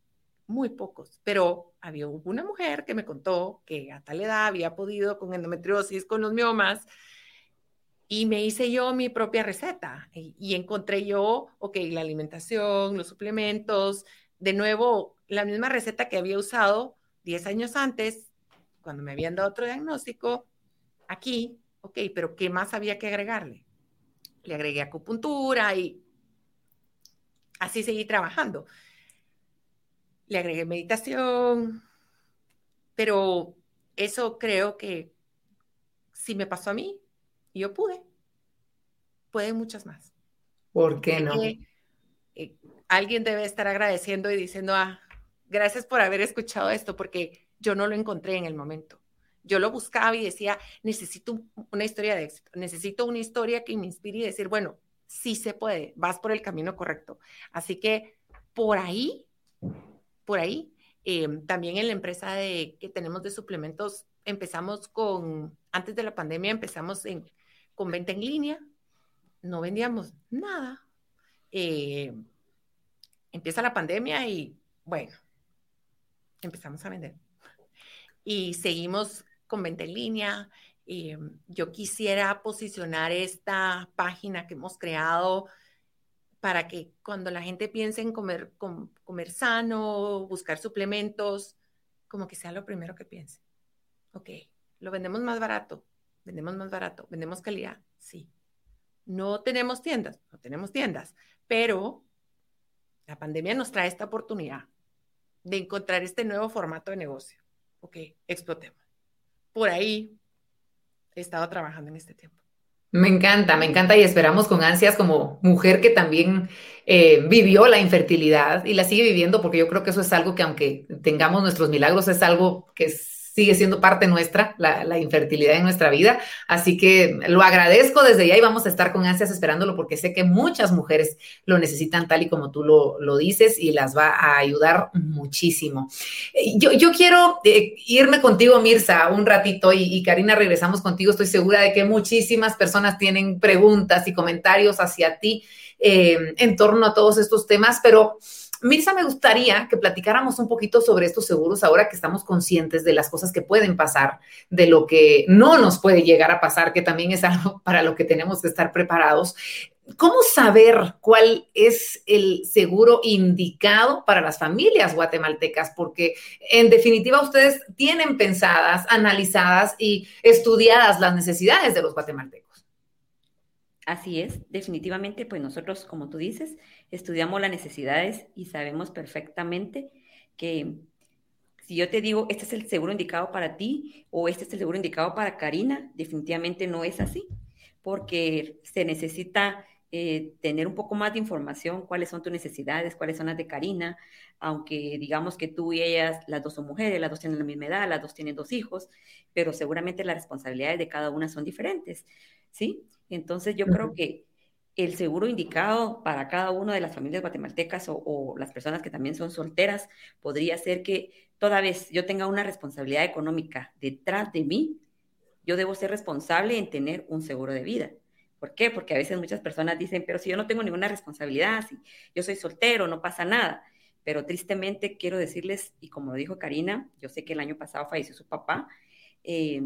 muy pocos, pero había una mujer que me contó que a tal edad había podido con endometriosis, con los miomas, y me hice yo mi propia receta y, encontré yo, ok, la alimentación, los suplementos, de nuevo, la misma receta que había usado 10 años antes, cuando me habían dado otro diagnóstico, aquí, ok, pero ¿qué más había que agregarle? Le agregué acupuntura y así seguí trabajando. Le agregué meditación, pero eso creo que si me pasó a mí, yo pude. Pueden muchas más. ¿Por qué no? Eh, alguien debe estar agradeciendo y diciendo, ah, gracias por haber escuchado esto, porque yo no lo encontré en el momento. Yo lo buscaba y decía, necesito una historia de éxito, necesito una historia que me inspire y decir, bueno, sí se puede, vas por el camino correcto. Así que por ahí, por ahí, em, también en la empresa que tenemos de suplementos, empezamos con, antes de la pandemia, empezamos en, con venta en línea, no vendíamos nada. Eh, empieza la pandemia y bueno, empezamos a vender. Y seguimos con venta en línea. Eh, yo quisiera posicionar esta página que hemos creado para que cuando la gente piense en comer, comer sano, buscar suplementos, como que sea lo primero que piense. Ok, lo vendemos más barato, vendemos más barato, vendemos calidad, sí. No tenemos tiendas, no tenemos tiendas, pero la pandemia nos trae esta oportunidad de encontrar este nuevo formato de negocio. Ok, explotemos. Por ahí he estado trabajando en este tiempo. Me encanta, me encanta y esperamos con ansias como mujer que también eh, vivió la infertilidad y la sigue viviendo, porque yo creo que eso es algo que aunque tengamos nuestros milagros, es algo que es sigue siendo parte nuestra, la, infertilidad en nuestra vida. Así que lo agradezco desde ya y vamos a estar con ansias esperándolo porque sé que muchas mujeres lo necesitan tal y como tú lo, dices y las va a ayudar muchísimo. Yo, yo quiero eh, irme contigo, Mirza, un ratito y, Karina, regresamos contigo. Estoy segura de que muchísimas personas tienen preguntas y comentarios hacia ti eh, en torno a todos estos temas, pero... Mirza, me gustaría que platicáramos un poquito sobre estos seguros ahora que estamos conscientes de las cosas que pueden pasar, de lo que no nos puede llegar a pasar, que también es algo (laughs) para lo que tenemos que estar preparados. ¿Cómo saber cuál es el seguro indicado para las familias guatemaltecas? Porque en definitiva ustedes tienen pensadas, analizadas y estudiadas las necesidades de los guatemaltecos. Así es, definitivamente, pues nosotros, como tú dices, estudiamos las necesidades y sabemos perfectamente que si yo te digo, este es el seguro indicado para ti o este es el seguro indicado para Karina, definitivamente no es así, porque se necesita eh, tener un poco más de información, cuáles son tus necesidades, cuáles son las de Karina, aunque digamos que tú y ellas, las dos son mujeres, las dos tienen la misma edad, las dos tienen dos hijos, pero seguramente las responsabilidades de cada una son diferentes, ¿sí? Entonces yo creo que el seguro indicado para cada una de las familias guatemaltecas o, las personas que también son solteras podría ser que toda vez yo tenga una responsabilidad económica detrás de mí, yo debo ser responsable en tener un seguro de vida. ¿Por qué? Porque a veces muchas personas dicen, pero si yo no tengo ninguna responsabilidad, si yo soy soltero, no pasa nada. Pero tristemente quiero decirles, y como dijo Karina, yo sé que el año pasado falleció su papá, eh,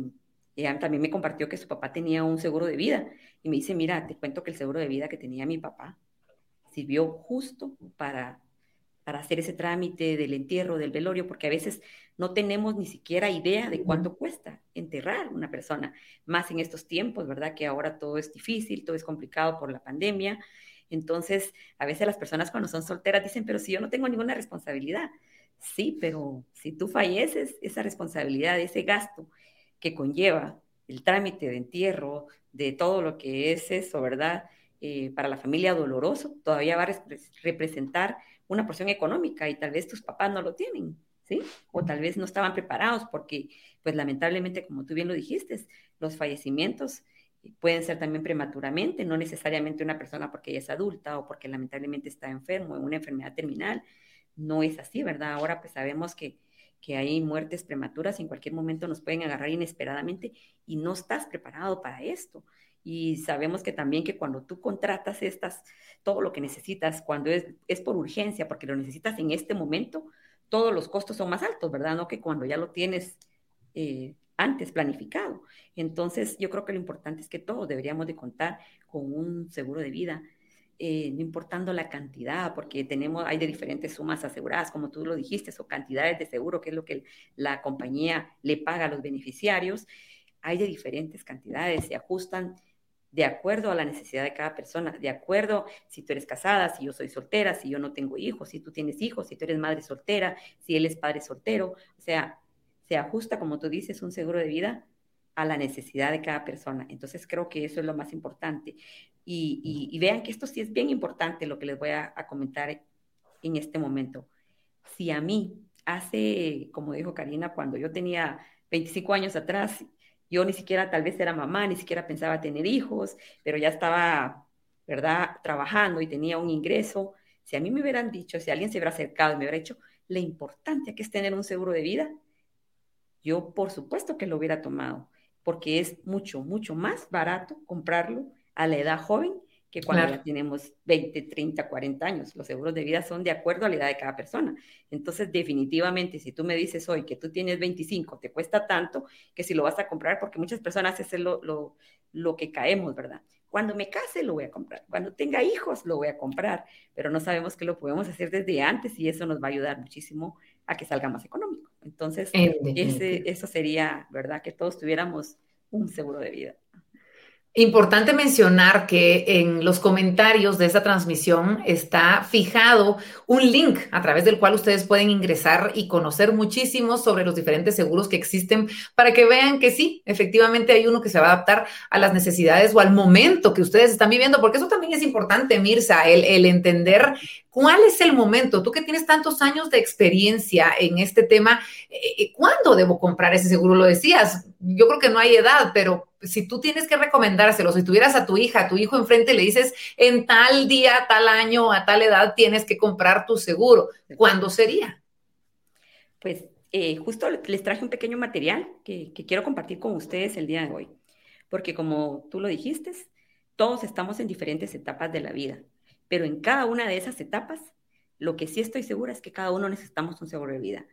ella también me compartió que su papá tenía un seguro de vida y me dice, mira, te cuento que el seguro de vida que tenía mi papá sirvió justo para, para hacer ese trámite del entierro, del velorio, porque a veces no tenemos ni siquiera idea de cuánto cuesta enterrar una persona, más en estos tiempos, ¿verdad? Que ahora todo es difícil, todo es complicado por la pandemia. Entonces, a veces las personas cuando son solteras dicen, pero si yo no tengo ninguna responsabilidad. Sí, pero si tú falleces, esa responsabilidad, ese gasto que conlleva el trámite de entierro, de todo lo que es eso, ¿verdad? Eh, para la familia doloroso, todavía va a representar una porción económica y tal vez tus papás no lo tienen, ¿sí? O tal vez no estaban preparados porque, pues lamentablemente, como tú bien lo dijiste, los fallecimientos pueden ser también prematuramente, no necesariamente una persona porque ella es adulta o porque lamentablemente está enfermo en una enfermedad terminal, no es así, ¿verdad? Ahora pues sabemos que que hay muertes prematuras en cualquier momento nos pueden agarrar inesperadamente y no estás preparado para esto. Y sabemos que también que cuando tú contratas estas, todo lo que necesitas, cuando es, es por urgencia, porque lo necesitas en este momento, todos los costos son más altos, ¿verdad? No que cuando ya lo tienes eh, antes planificado. Entonces, yo creo que lo importante es que todos deberíamos de contar con un seguro de vida, eh, no importando la cantidad, porque tenemos, hay de diferentes sumas aseguradas, como tú lo dijiste, o cantidades de seguro, que es lo que la compañía le paga a los beneficiarios. Hay de diferentes cantidades, se ajustan de acuerdo a la necesidad de cada persona, de acuerdo si tú eres casada, si yo soy soltera, si yo no tengo hijos, si tú tienes hijos, si tú eres madre soltera, si él es padre soltero, o sea, se ajusta, como tú dices, un seguro de vida a la necesidad de cada persona. Entonces creo que eso es lo más importante. Y, vean que esto sí es bien importante lo que les voy a, a comentar en este momento. Si a mí hace, como dijo Karina, cuando yo tenía 25 años atrás, yo ni siquiera tal vez era mamá, ni siquiera pensaba tener hijos, pero ya estaba, ¿verdad?, trabajando y tenía un ingreso. Si a mí me hubieran dicho, si alguien se hubiera acercado y me hubiera dicho la importancia que es tener un seguro de vida, yo por supuesto que lo hubiera tomado, porque es mucho, mucho más barato comprarlo a la edad joven que cuando ya tenemos 20, 30, 40 años. Los seguros de vida son de acuerdo a la edad de cada persona. Entonces, definitivamente, si tú me dices hoy que tú tienes 25, te cuesta tanto que si lo vas a comprar, porque muchas personas es lo, lo, lo que caemos, ¿verdad? Cuando me case lo voy a comprar, cuando tenga hijos lo voy a comprar, pero no sabemos que lo podemos hacer desde antes y eso nos va a ayudar muchísimo a que salga más económico. Entonces, ese, eso sería, ¿verdad? Que todos tuviéramos un seguro de vida. Importante mencionar que en los comentarios de esta transmisión está fijado un link a través del cual ustedes pueden ingresar y conocer muchísimo sobre los diferentes seguros que existen para que vean que sí, efectivamente hay uno que se va a adaptar a las necesidades o al momento que ustedes están viviendo, porque eso también es importante, Mirza, el, el entender ¿Cuál es el momento? Tú que tienes tantos años de experiencia en este tema, eh, eh, ¿cuándo debo comprar ese seguro? Lo decías, yo creo que no hay edad, pero si tú tienes que recomendárselo, si tuvieras a tu hija, a tu hijo enfrente, le dices, en tal día, tal año, a tal edad tienes que comprar tu seguro, ¿cuándo sería? Pues eh, justo les traje un pequeño material que, que quiero compartir con ustedes el día de hoy, porque como tú lo dijiste, todos estamos en diferentes etapas de la vida. Pero en cada una de esas etapas, lo que sí estoy segura es que cada uno necesitamos un seguro de vida,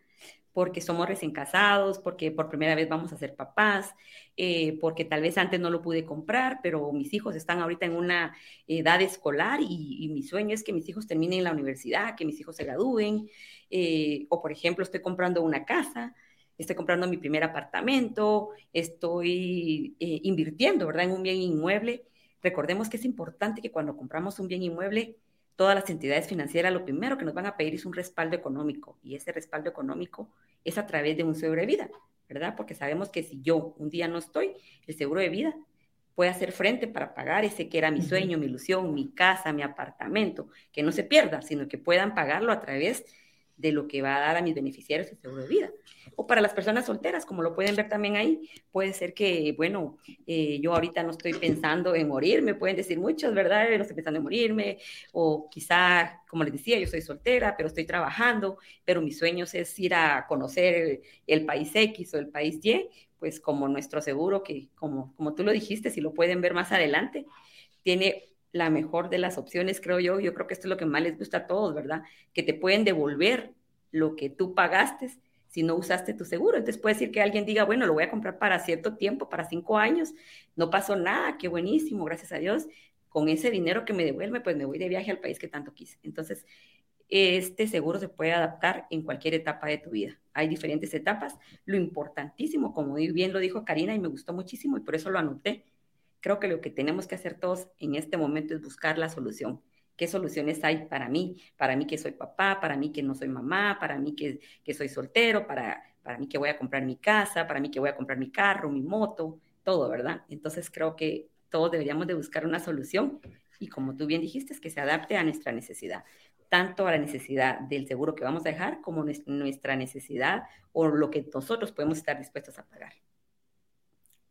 porque somos recién casados, porque por primera vez vamos a ser papás, eh, porque tal vez antes no lo pude comprar, pero mis hijos están ahorita en una edad escolar y, mi sueño es que mis hijos terminen la universidad, que mis hijos se gradúen, eh, o por ejemplo estoy comprando una casa, estoy comprando mi primer apartamento, estoy eh, invirtiendo, ¿verdad?, en un bien inmueble Recordemos que es importante que cuando compramos un bien inmueble, todas las entidades financieras lo primero que nos van a pedir es un respaldo económico y ese respaldo económico es a través de un seguro de vida, ¿verdad? Porque sabemos que si yo un día no estoy, el seguro de vida puede hacer frente para pagar ese que era mi sueño, mi ilusión, mi casa, mi apartamento, que no se pierda, sino que puedan pagarlo a través de lo que va a dar a mis beneficiarios el seguro de vida. O para las personas solteras, como lo pueden ver también ahí, puede ser que, bueno, eh, yo ahorita no estoy pensando en morirme, pueden decir muchos, ¿verdad? No estoy pensando en morirme, o quizá, como les decía, yo soy soltera, pero estoy trabajando, pero mis sueños es ir a conocer el, país X o el país Y, pues como nuestro seguro, que como, como tú lo dijiste, si lo pueden ver más adelante, tiene la mejor de las opciones, creo yo. Yo creo que esto es lo que más les gusta a todos, ¿verdad? Que te pueden devolver lo que tú pagaste si no usaste tu seguro. Entonces puede decir que alguien diga, bueno, lo voy a comprar para cierto tiempo, para cinco años, no pasó nada, qué buenísimo, gracias a Dios. Con ese dinero que me devuelve, pues me voy de viaje al país que tanto quise. Entonces, este seguro se puede adaptar en cualquier etapa de tu vida. Hay diferentes etapas. Lo importantísimo, como bien lo dijo Karina y me gustó muchísimo y por eso lo anoté, creo que lo que tenemos que hacer todos en este momento es buscar la solución. ¿Qué soluciones hay para mí? Para mí que soy papá, para mí que no soy mamá, para mí que, soy soltero, para, para mí que voy a comprar mi casa, para mí que voy a comprar mi carro, mi moto, todo, ¿verdad? Entonces creo que todos deberíamos de buscar una solución y como tú bien dijiste, es que se adapte a nuestra necesidad, tanto a la necesidad del seguro que vamos a dejar como nuestra necesidad o lo que nosotros podemos estar dispuestos a pagar.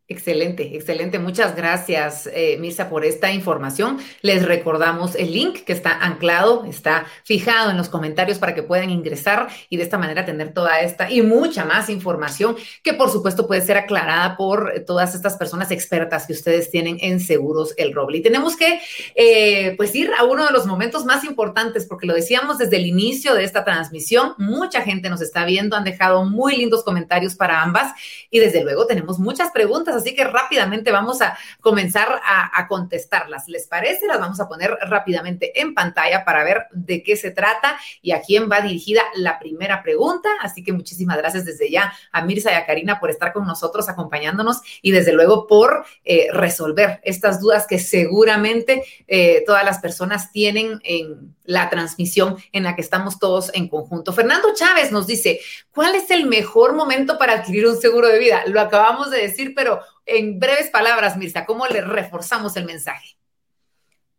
Excelente, excelente. Muchas gracias, eh, Mirza, por esta información. Les recordamos el link que está anclado, está fijado en los comentarios para que puedan ingresar y de esta manera tener toda esta y mucha más información que por supuesto puede ser aclarada por todas estas personas expertas que ustedes tienen en Seguros El Roble. Y tenemos que eh, pues ir a uno de los momentos más importantes porque lo decíamos desde el inicio de esta transmisión. Mucha gente nos está viendo, han dejado muy lindos comentarios para ambas y desde luego tenemos muchas preguntas así que rápidamente vamos a comenzar a, contestarlas. ¿Les parece? Las vamos a poner rápidamente en pantalla para ver de qué se trata y a quién va dirigida la primera pregunta. Así que muchísimas gracias desde ya a Mirza y a Karina por estar con nosotros acompañándonos y desde luego por eh, resolver estas dudas que seguramente eh, todas las personas tienen en la transmisión en la que estamos todos en conjunto. Fernando Chávez nos dice, ¿cuál es el mejor momento para adquirir un seguro de vida? Lo acabamos de decir, pero en breves palabras, Mirza, ¿cómo le reforzamos el mensaje?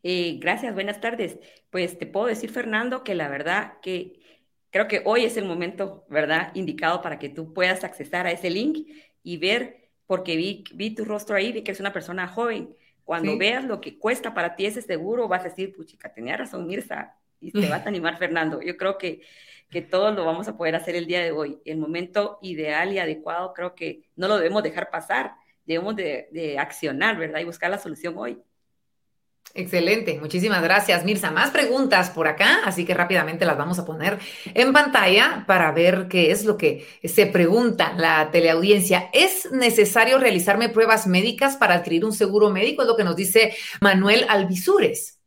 Eh, gracias, buenas tardes. Pues te puedo decir, Fernando, que la verdad que creo que hoy es el momento, ¿verdad?, indicado para que tú puedas accesar a ese link y ver, porque vi, vi tu rostro ahí, vi que es una persona joven cuando veas lo que cuesta para ti ese seguro, vas a decir, puchica, tenía razón Mirza, y te vas a (laughs) animar Fernando. Yo creo que, que todos lo vamos a poder hacer el día de hoy. El momento ideal y adecuado creo que no lo debemos dejar pasar, debemos de, de accionar, ¿verdad? Y buscar la solución hoy. Excelente, muchísimas gracias, Mirza. Más preguntas por acá, así que rápidamente las vamos a poner en pantalla para ver qué es lo que se pregunta la teleaudiencia. ¿Es necesario realizarme pruebas médicas para adquirir un seguro médico? Es lo que nos dice Manuel Alvisures.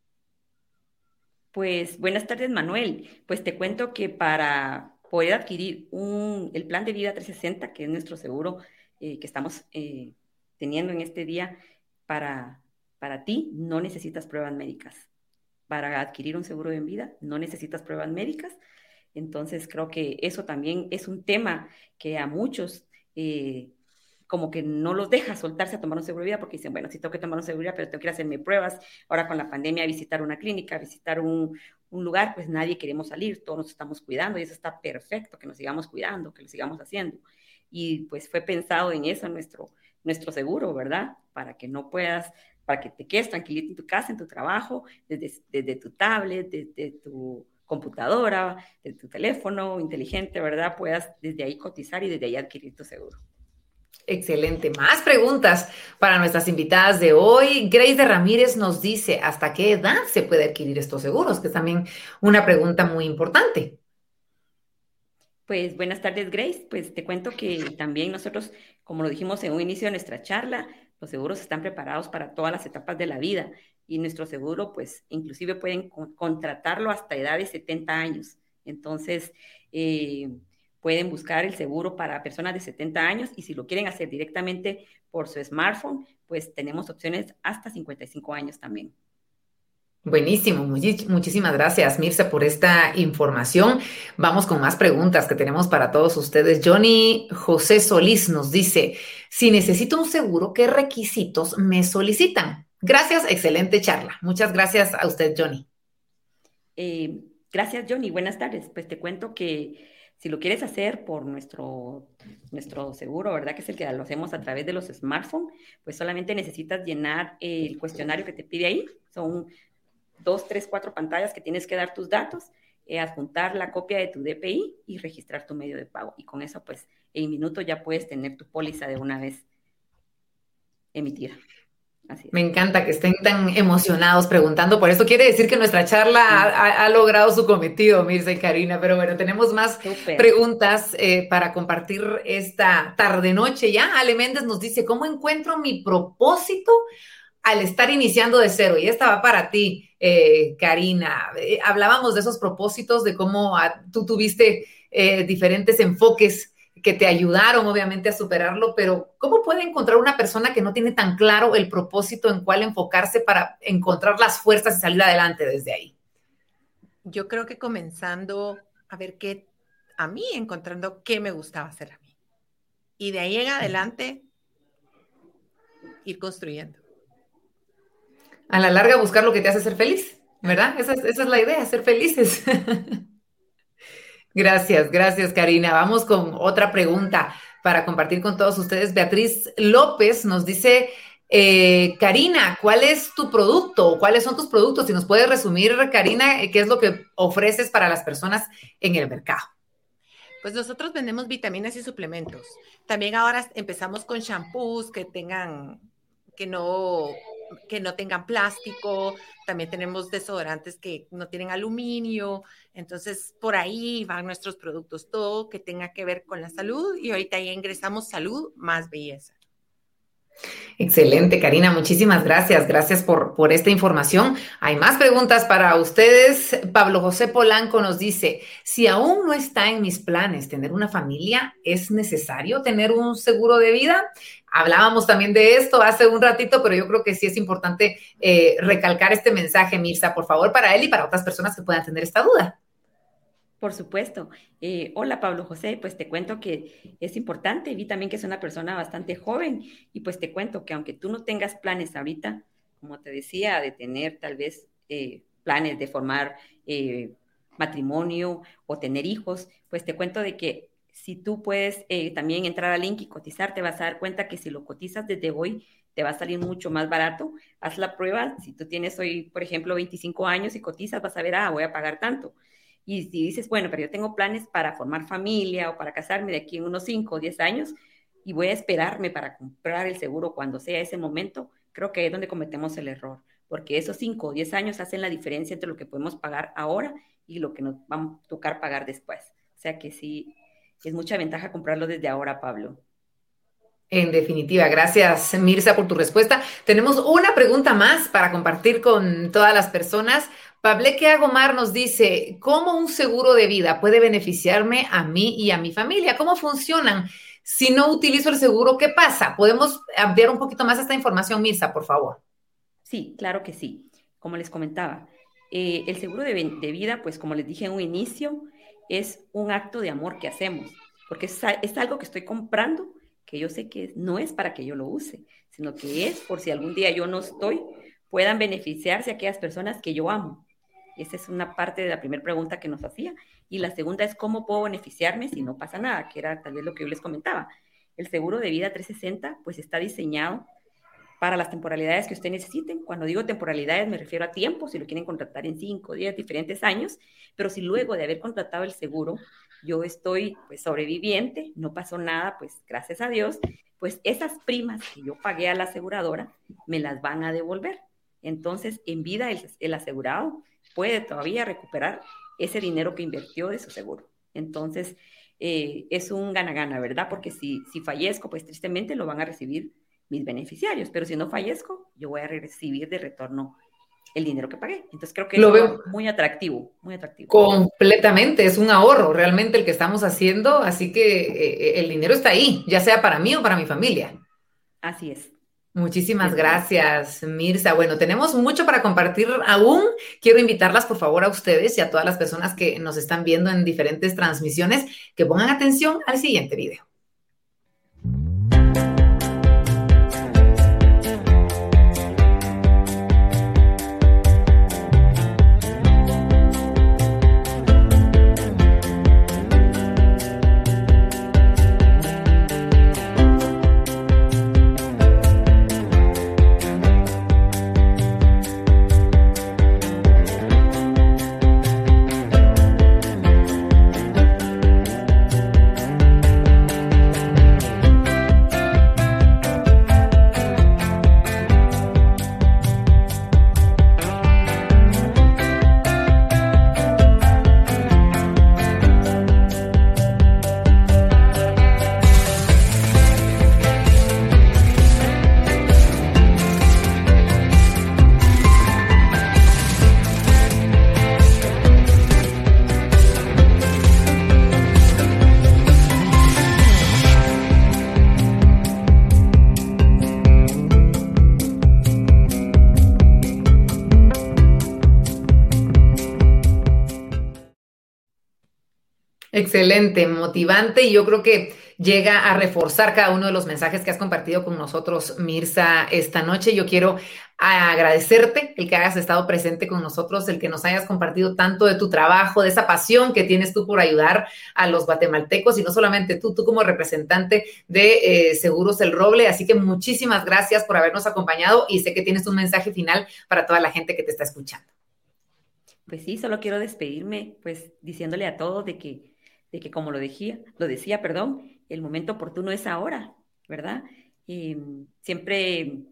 Pues buenas tardes, Manuel. Pues te cuento que para poder adquirir un, el plan de vida 360, que es nuestro seguro eh, que estamos eh, teniendo en este día para para ti no necesitas pruebas médicas. Para adquirir un seguro de vida no necesitas pruebas médicas. Entonces creo que eso también es un tema que a muchos eh, como que no los deja soltarse a tomar un seguro de vida porque dicen, bueno, sí tengo que tomar un seguro de vida, pero tengo que ir a hacerme pruebas. Ahora con la pandemia, visitar una clínica, visitar un, un lugar, pues nadie queremos salir, todos nos estamos cuidando y eso está perfecto, que nos sigamos cuidando, que lo sigamos haciendo. Y pues fue pensado en eso nuestro, nuestro seguro, ¿verdad? Para que no puedas para que te quedes tranquilito en tu casa, en tu trabajo, desde, tu tablet, desde tu computadora, de tu teléfono inteligente, ¿verdad? Puedas desde ahí cotizar y desde ahí adquirir tu seguro. Excelente. Más preguntas para nuestras invitadas de hoy. Grace de Ramírez nos dice, ¿hasta qué edad se puede adquirir estos seguros? Que es también una pregunta muy importante. Pues buenas tardes, Grace. Pues te cuento que también nosotros, como lo dijimos en un inicio de nuestra charla, los seguros están preparados para todas las etapas de la vida y nuestro seguro, pues, inclusive pueden contratarlo hasta edad de 70 años. Entonces, eh, pueden buscar el seguro para personas de 70 años y si lo quieren hacer directamente por su smartphone, pues tenemos opciones hasta 55 años también. Buenísimo, muchísimas gracias Mirce por esta información. Vamos con más preguntas que tenemos para todos ustedes. Johnny José Solís nos dice, si necesito un seguro, ¿qué requisitos me solicitan? Gracias, excelente charla. Muchas gracias a usted, Johnny. Eh, gracias, Johnny. Buenas tardes. Pues te cuento que si lo quieres hacer por nuestro, nuestro seguro, ¿verdad? Que es el que lo hacemos a través de los smartphones, pues solamente necesitas llenar el cuestionario que te pide ahí. Son dos, tres, cuatro pantallas que tienes que dar tus datos, eh, adjuntar la copia de tu DPI y registrar tu medio de pago. Y con eso, pues, en minuto ya puedes tener tu póliza de una vez emitida. Me encanta que estén tan emocionados preguntando por eso. Quiere decir que nuestra charla ha, logrado su cometido, Mirza y Karina. Pero bueno, tenemos más preguntas eh, para compartir esta tarde-noche ya. Ale Méndez nos dice, ¿cómo encuentro mi propósito al estar iniciando de cero? Y esta va para ti. Eh, Karina. Eh, hablábamos de esos propósitos, de cómo ah, tú tuviste eh, diferentes enfoques que te ayudaron obviamente a superarlo, pero ¿cómo puede encontrar una persona que no tiene tan claro el propósito en cuál enfocarse para encontrar las fuerzas y salir adelante desde ahí? Yo creo que comenzando a ver qué, a mí encontrando qué me gustaba hacer a mí. Y de ahí en adelante, ir construyendo a la larga buscar lo que te hace ser feliz, ¿verdad? Esa es, la idea, ser felices. (laughs) gracias, gracias Karina. Vamos con otra pregunta. para compartir con todos ustedes. Beatriz López nos dice, eh, Karina, ¿cuál es tu producto? ¿Cuáles son tus productos? Si nos puedes resumir, Karina, qué es lo que ofreces para las personas en el mercado. Pues nosotros vendemos vitaminas y suplementos. También ahora empezamos con shampoos que tengan, que no, que no tengan plástico. También tenemos desodorantes que no tienen aluminio. Entonces, por ahí van nuestros productos, todo que tenga que ver con la salud. Y ahorita ya ingresamos salud más belleza. Excelente, Karina. Muchísimas gracias. Gracias por, por esta información. Hay más preguntas para ustedes. Pablo José Polanco nos dice, si aún no está en mis planes tener una familia, ¿es necesario tener un seguro de vida? Hablábamos también de esto hace un ratito, pero yo creo que sí es importante eh, recalcar este mensaje, Mirza, por favor, para él y para otras personas que puedan tener esta duda. Por supuesto. Eh, hola Pablo José, pues te cuento que es importante, vi también que es una persona bastante joven y pues te cuento que aunque tú no tengas planes ahorita, como te decía, de tener tal vez eh, planes de formar eh, matrimonio o tener hijos, pues te cuento de que si tú puedes también entrar al link y cotizar, te vas a dar cuenta que si lo cotizas desde hoy, te va a salir mucho más barato. Haz la prueba. Si tú tienes hoy, por ejemplo, 25 años y cotizas, vas a ver, ah, voy a pagar tanto. Y si dices, bueno, pero yo tengo planes para formar familia o para casarme de aquí en unos 5 o 10 años y voy a esperarme para comprar el seguro cuando sea ese momento, creo que es donde cometemos el error, porque esos 5 o 10 años hacen la diferencia entre lo que podemos pagar ahora y lo que nos va a tocar pagar después. O sea que sí, es mucha ventaja comprarlo desde ahora, Pablo. En definitiva, gracias Mirza por tu respuesta. Tenemos una pregunta más para compartir con todas las personas. Pableque Agomar nos dice, ¿cómo un seguro de vida puede beneficiarme a mí y a mi familia? ¿Cómo funcionan? Si no utilizo el seguro, ¿qué pasa? ¿Podemos ampliar un poquito más esta información, Mirza, por favor? Sí, claro que sí. Como les comentaba, eh, el seguro de, vida, pues como les dije en un inicio, es un acto de amor que hacemos, porque es, es algo que estoy comprando que yo sé que no es para que yo lo use, sino que es por si algún día yo no estoy, puedan beneficiarse aquellas personas que yo amo. Esa es una parte de la primera pregunta que nos hacía. Y la segunda es cómo puedo beneficiarme si no pasa nada, que era tal vez lo que yo les comentaba. El seguro de vida 360 pues está diseñado para las temporalidades que usted necesiten. Cuando digo temporalidades me refiero a tiempo, si lo quieren contratar en 5, 10, diferentes años, pero si luego de haber contratado el seguro yo estoy pues sobreviviente, no pasó nada, pues gracias a Dios, pues esas primas que yo pagué a la aseguradora me las van a devolver. Entonces, en vida el asegurado puede todavía recuperar ese dinero que invirtió de su seguro. Entonces, eh, es un gana-gana, ¿verdad? Porque si, si fallezco, pues tristemente lo van a recibir mis beneficiarios, pero si no fallezco, yo voy a recibir de retorno el dinero que pagué. Entonces creo que lo veo muy atractivo, muy atractivo. Completamente, es un ahorro realmente el que estamos haciendo, así que eh, el dinero está ahí, ya sea para mí o para mi familia. Así es. Muchísimas gracias, Mirza. Bueno, tenemos mucho para compartir aún. Quiero invitarlas, por favor, a ustedes y a todas las personas que nos están viendo en diferentes transmisiones que pongan atención al siguiente video. Excelente, motivante y yo creo que llega a reforzar cada uno de los mensajes que has compartido con nosotros, Mirza, esta noche. Yo quiero agradecerte el que hayas estado presente con nosotros, el que nos hayas compartido tanto de tu trabajo, de esa pasión que tienes tú por ayudar a los guatemaltecos y no solamente tú, tú como representante de eh, Seguros El Roble. Así que muchísimas gracias por habernos acompañado y sé que tienes un mensaje final para toda la gente que te está escuchando. Pues sí, solo quiero despedirme, pues diciéndole a todos de que, de que como lo decía, lo decía, perdón, el momento oportuno es ahora, ¿verdad? Y siempre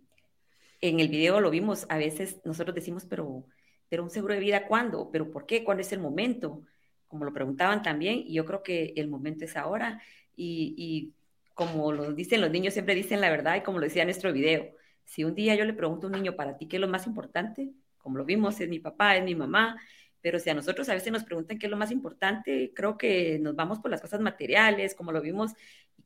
en el video lo vimos, a veces nosotros decimos, pero, pero un seguro de vida, ¿cuándo? ¿Pero por qué? ¿Cuándo es el momento? Como lo preguntaban también, y yo creo que el momento es ahora. Y, y como lo dicen los niños, siempre dicen la verdad, y como lo decía nuestro video, si un día yo le pregunto a un niño, ¿para ti qué es lo más importante? Como lo vimos, es mi papá, es mi mamá, pero si a nosotros a veces nos preguntan qué es lo más importante, creo que nos vamos por las cosas materiales, como lo vimos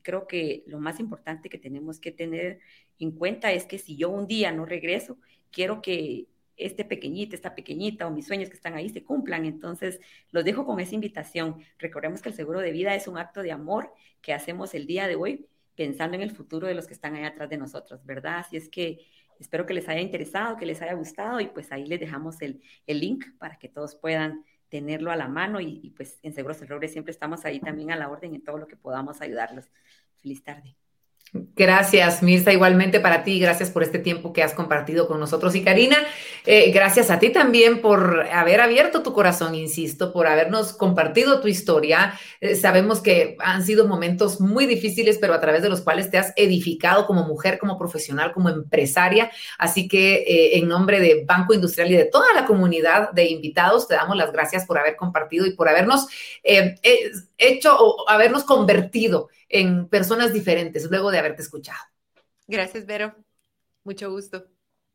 creo que lo más importante que tenemos que tener en cuenta es que si yo un día no regreso, quiero que este pequeñito, esta pequeñita o mis sueños que están ahí se cumplan. Entonces, los dejo con esa invitación. Recordemos que el seguro de vida es un acto de amor que hacemos el día de hoy pensando en el futuro de los que están ahí atrás de nosotros, ¿verdad? Así es que espero que les haya interesado, que les haya gustado y pues ahí les dejamos el, el link para que todos puedan tenerlo a la mano y, pues en Seguros Errores siempre estamos ahí también a la orden en todo lo que podamos ayudarlos. Feliz tarde. Gracias, Mirza, igualmente para ti, gracias por este tiempo que has compartido con nosotros. Y Karina, eh, gracias a ti también por haber abierto tu corazón, insisto, por habernos compartido tu historia. Eh, sabemos que han sido momentos muy difíciles, pero a través de los cuales te has edificado como mujer, como profesional, como empresaria. Así que eh, en nombre de Banco Industrial y de toda la comunidad de invitados, te damos las gracias por haber compartido y por habernos hecho o habernos convertido en personas diferentes luego de haberte escuchado. Gracias, Vero. Mucho gusto.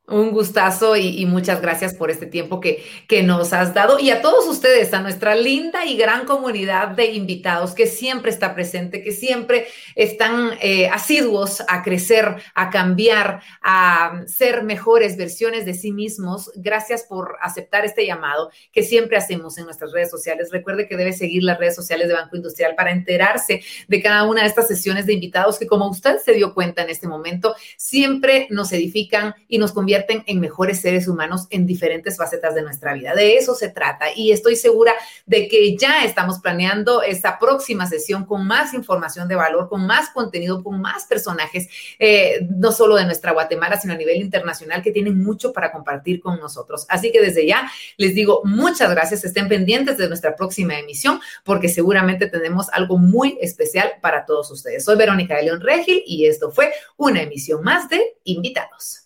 Un gustazo y, muchas gracias por este tiempo que, que nos has dado y a todos ustedes, a nuestra linda y gran comunidad de invitados que siempre está presente, que siempre están eh, asiduos a crecer, a cambiar, a ser mejores versiones de sí mismos. Gracias por aceptar este llamado que siempre hacemos en nuestras redes sociales. Recuerde que debe seguir las redes sociales de Banco Industrial para enterarse de cada una de estas sesiones de invitados que, como usted se dio cuenta en este momento, siempre nos edifican y nos en mejores seres humanos en diferentes facetas de nuestra vida. De eso se trata y estoy segura de que ya estamos planeando esta próxima sesión con más información de valor, con más contenido, con más personajes, eh, no solo de nuestra Guatemala, sino a nivel internacional, que tienen mucho para compartir con nosotros. Así que desde ya les digo muchas gracias, estén pendientes de nuestra próxima emisión porque seguramente tenemos algo muy especial para todos ustedes. Soy Verónica de León Regil y esto fue una emisión más de Invitados.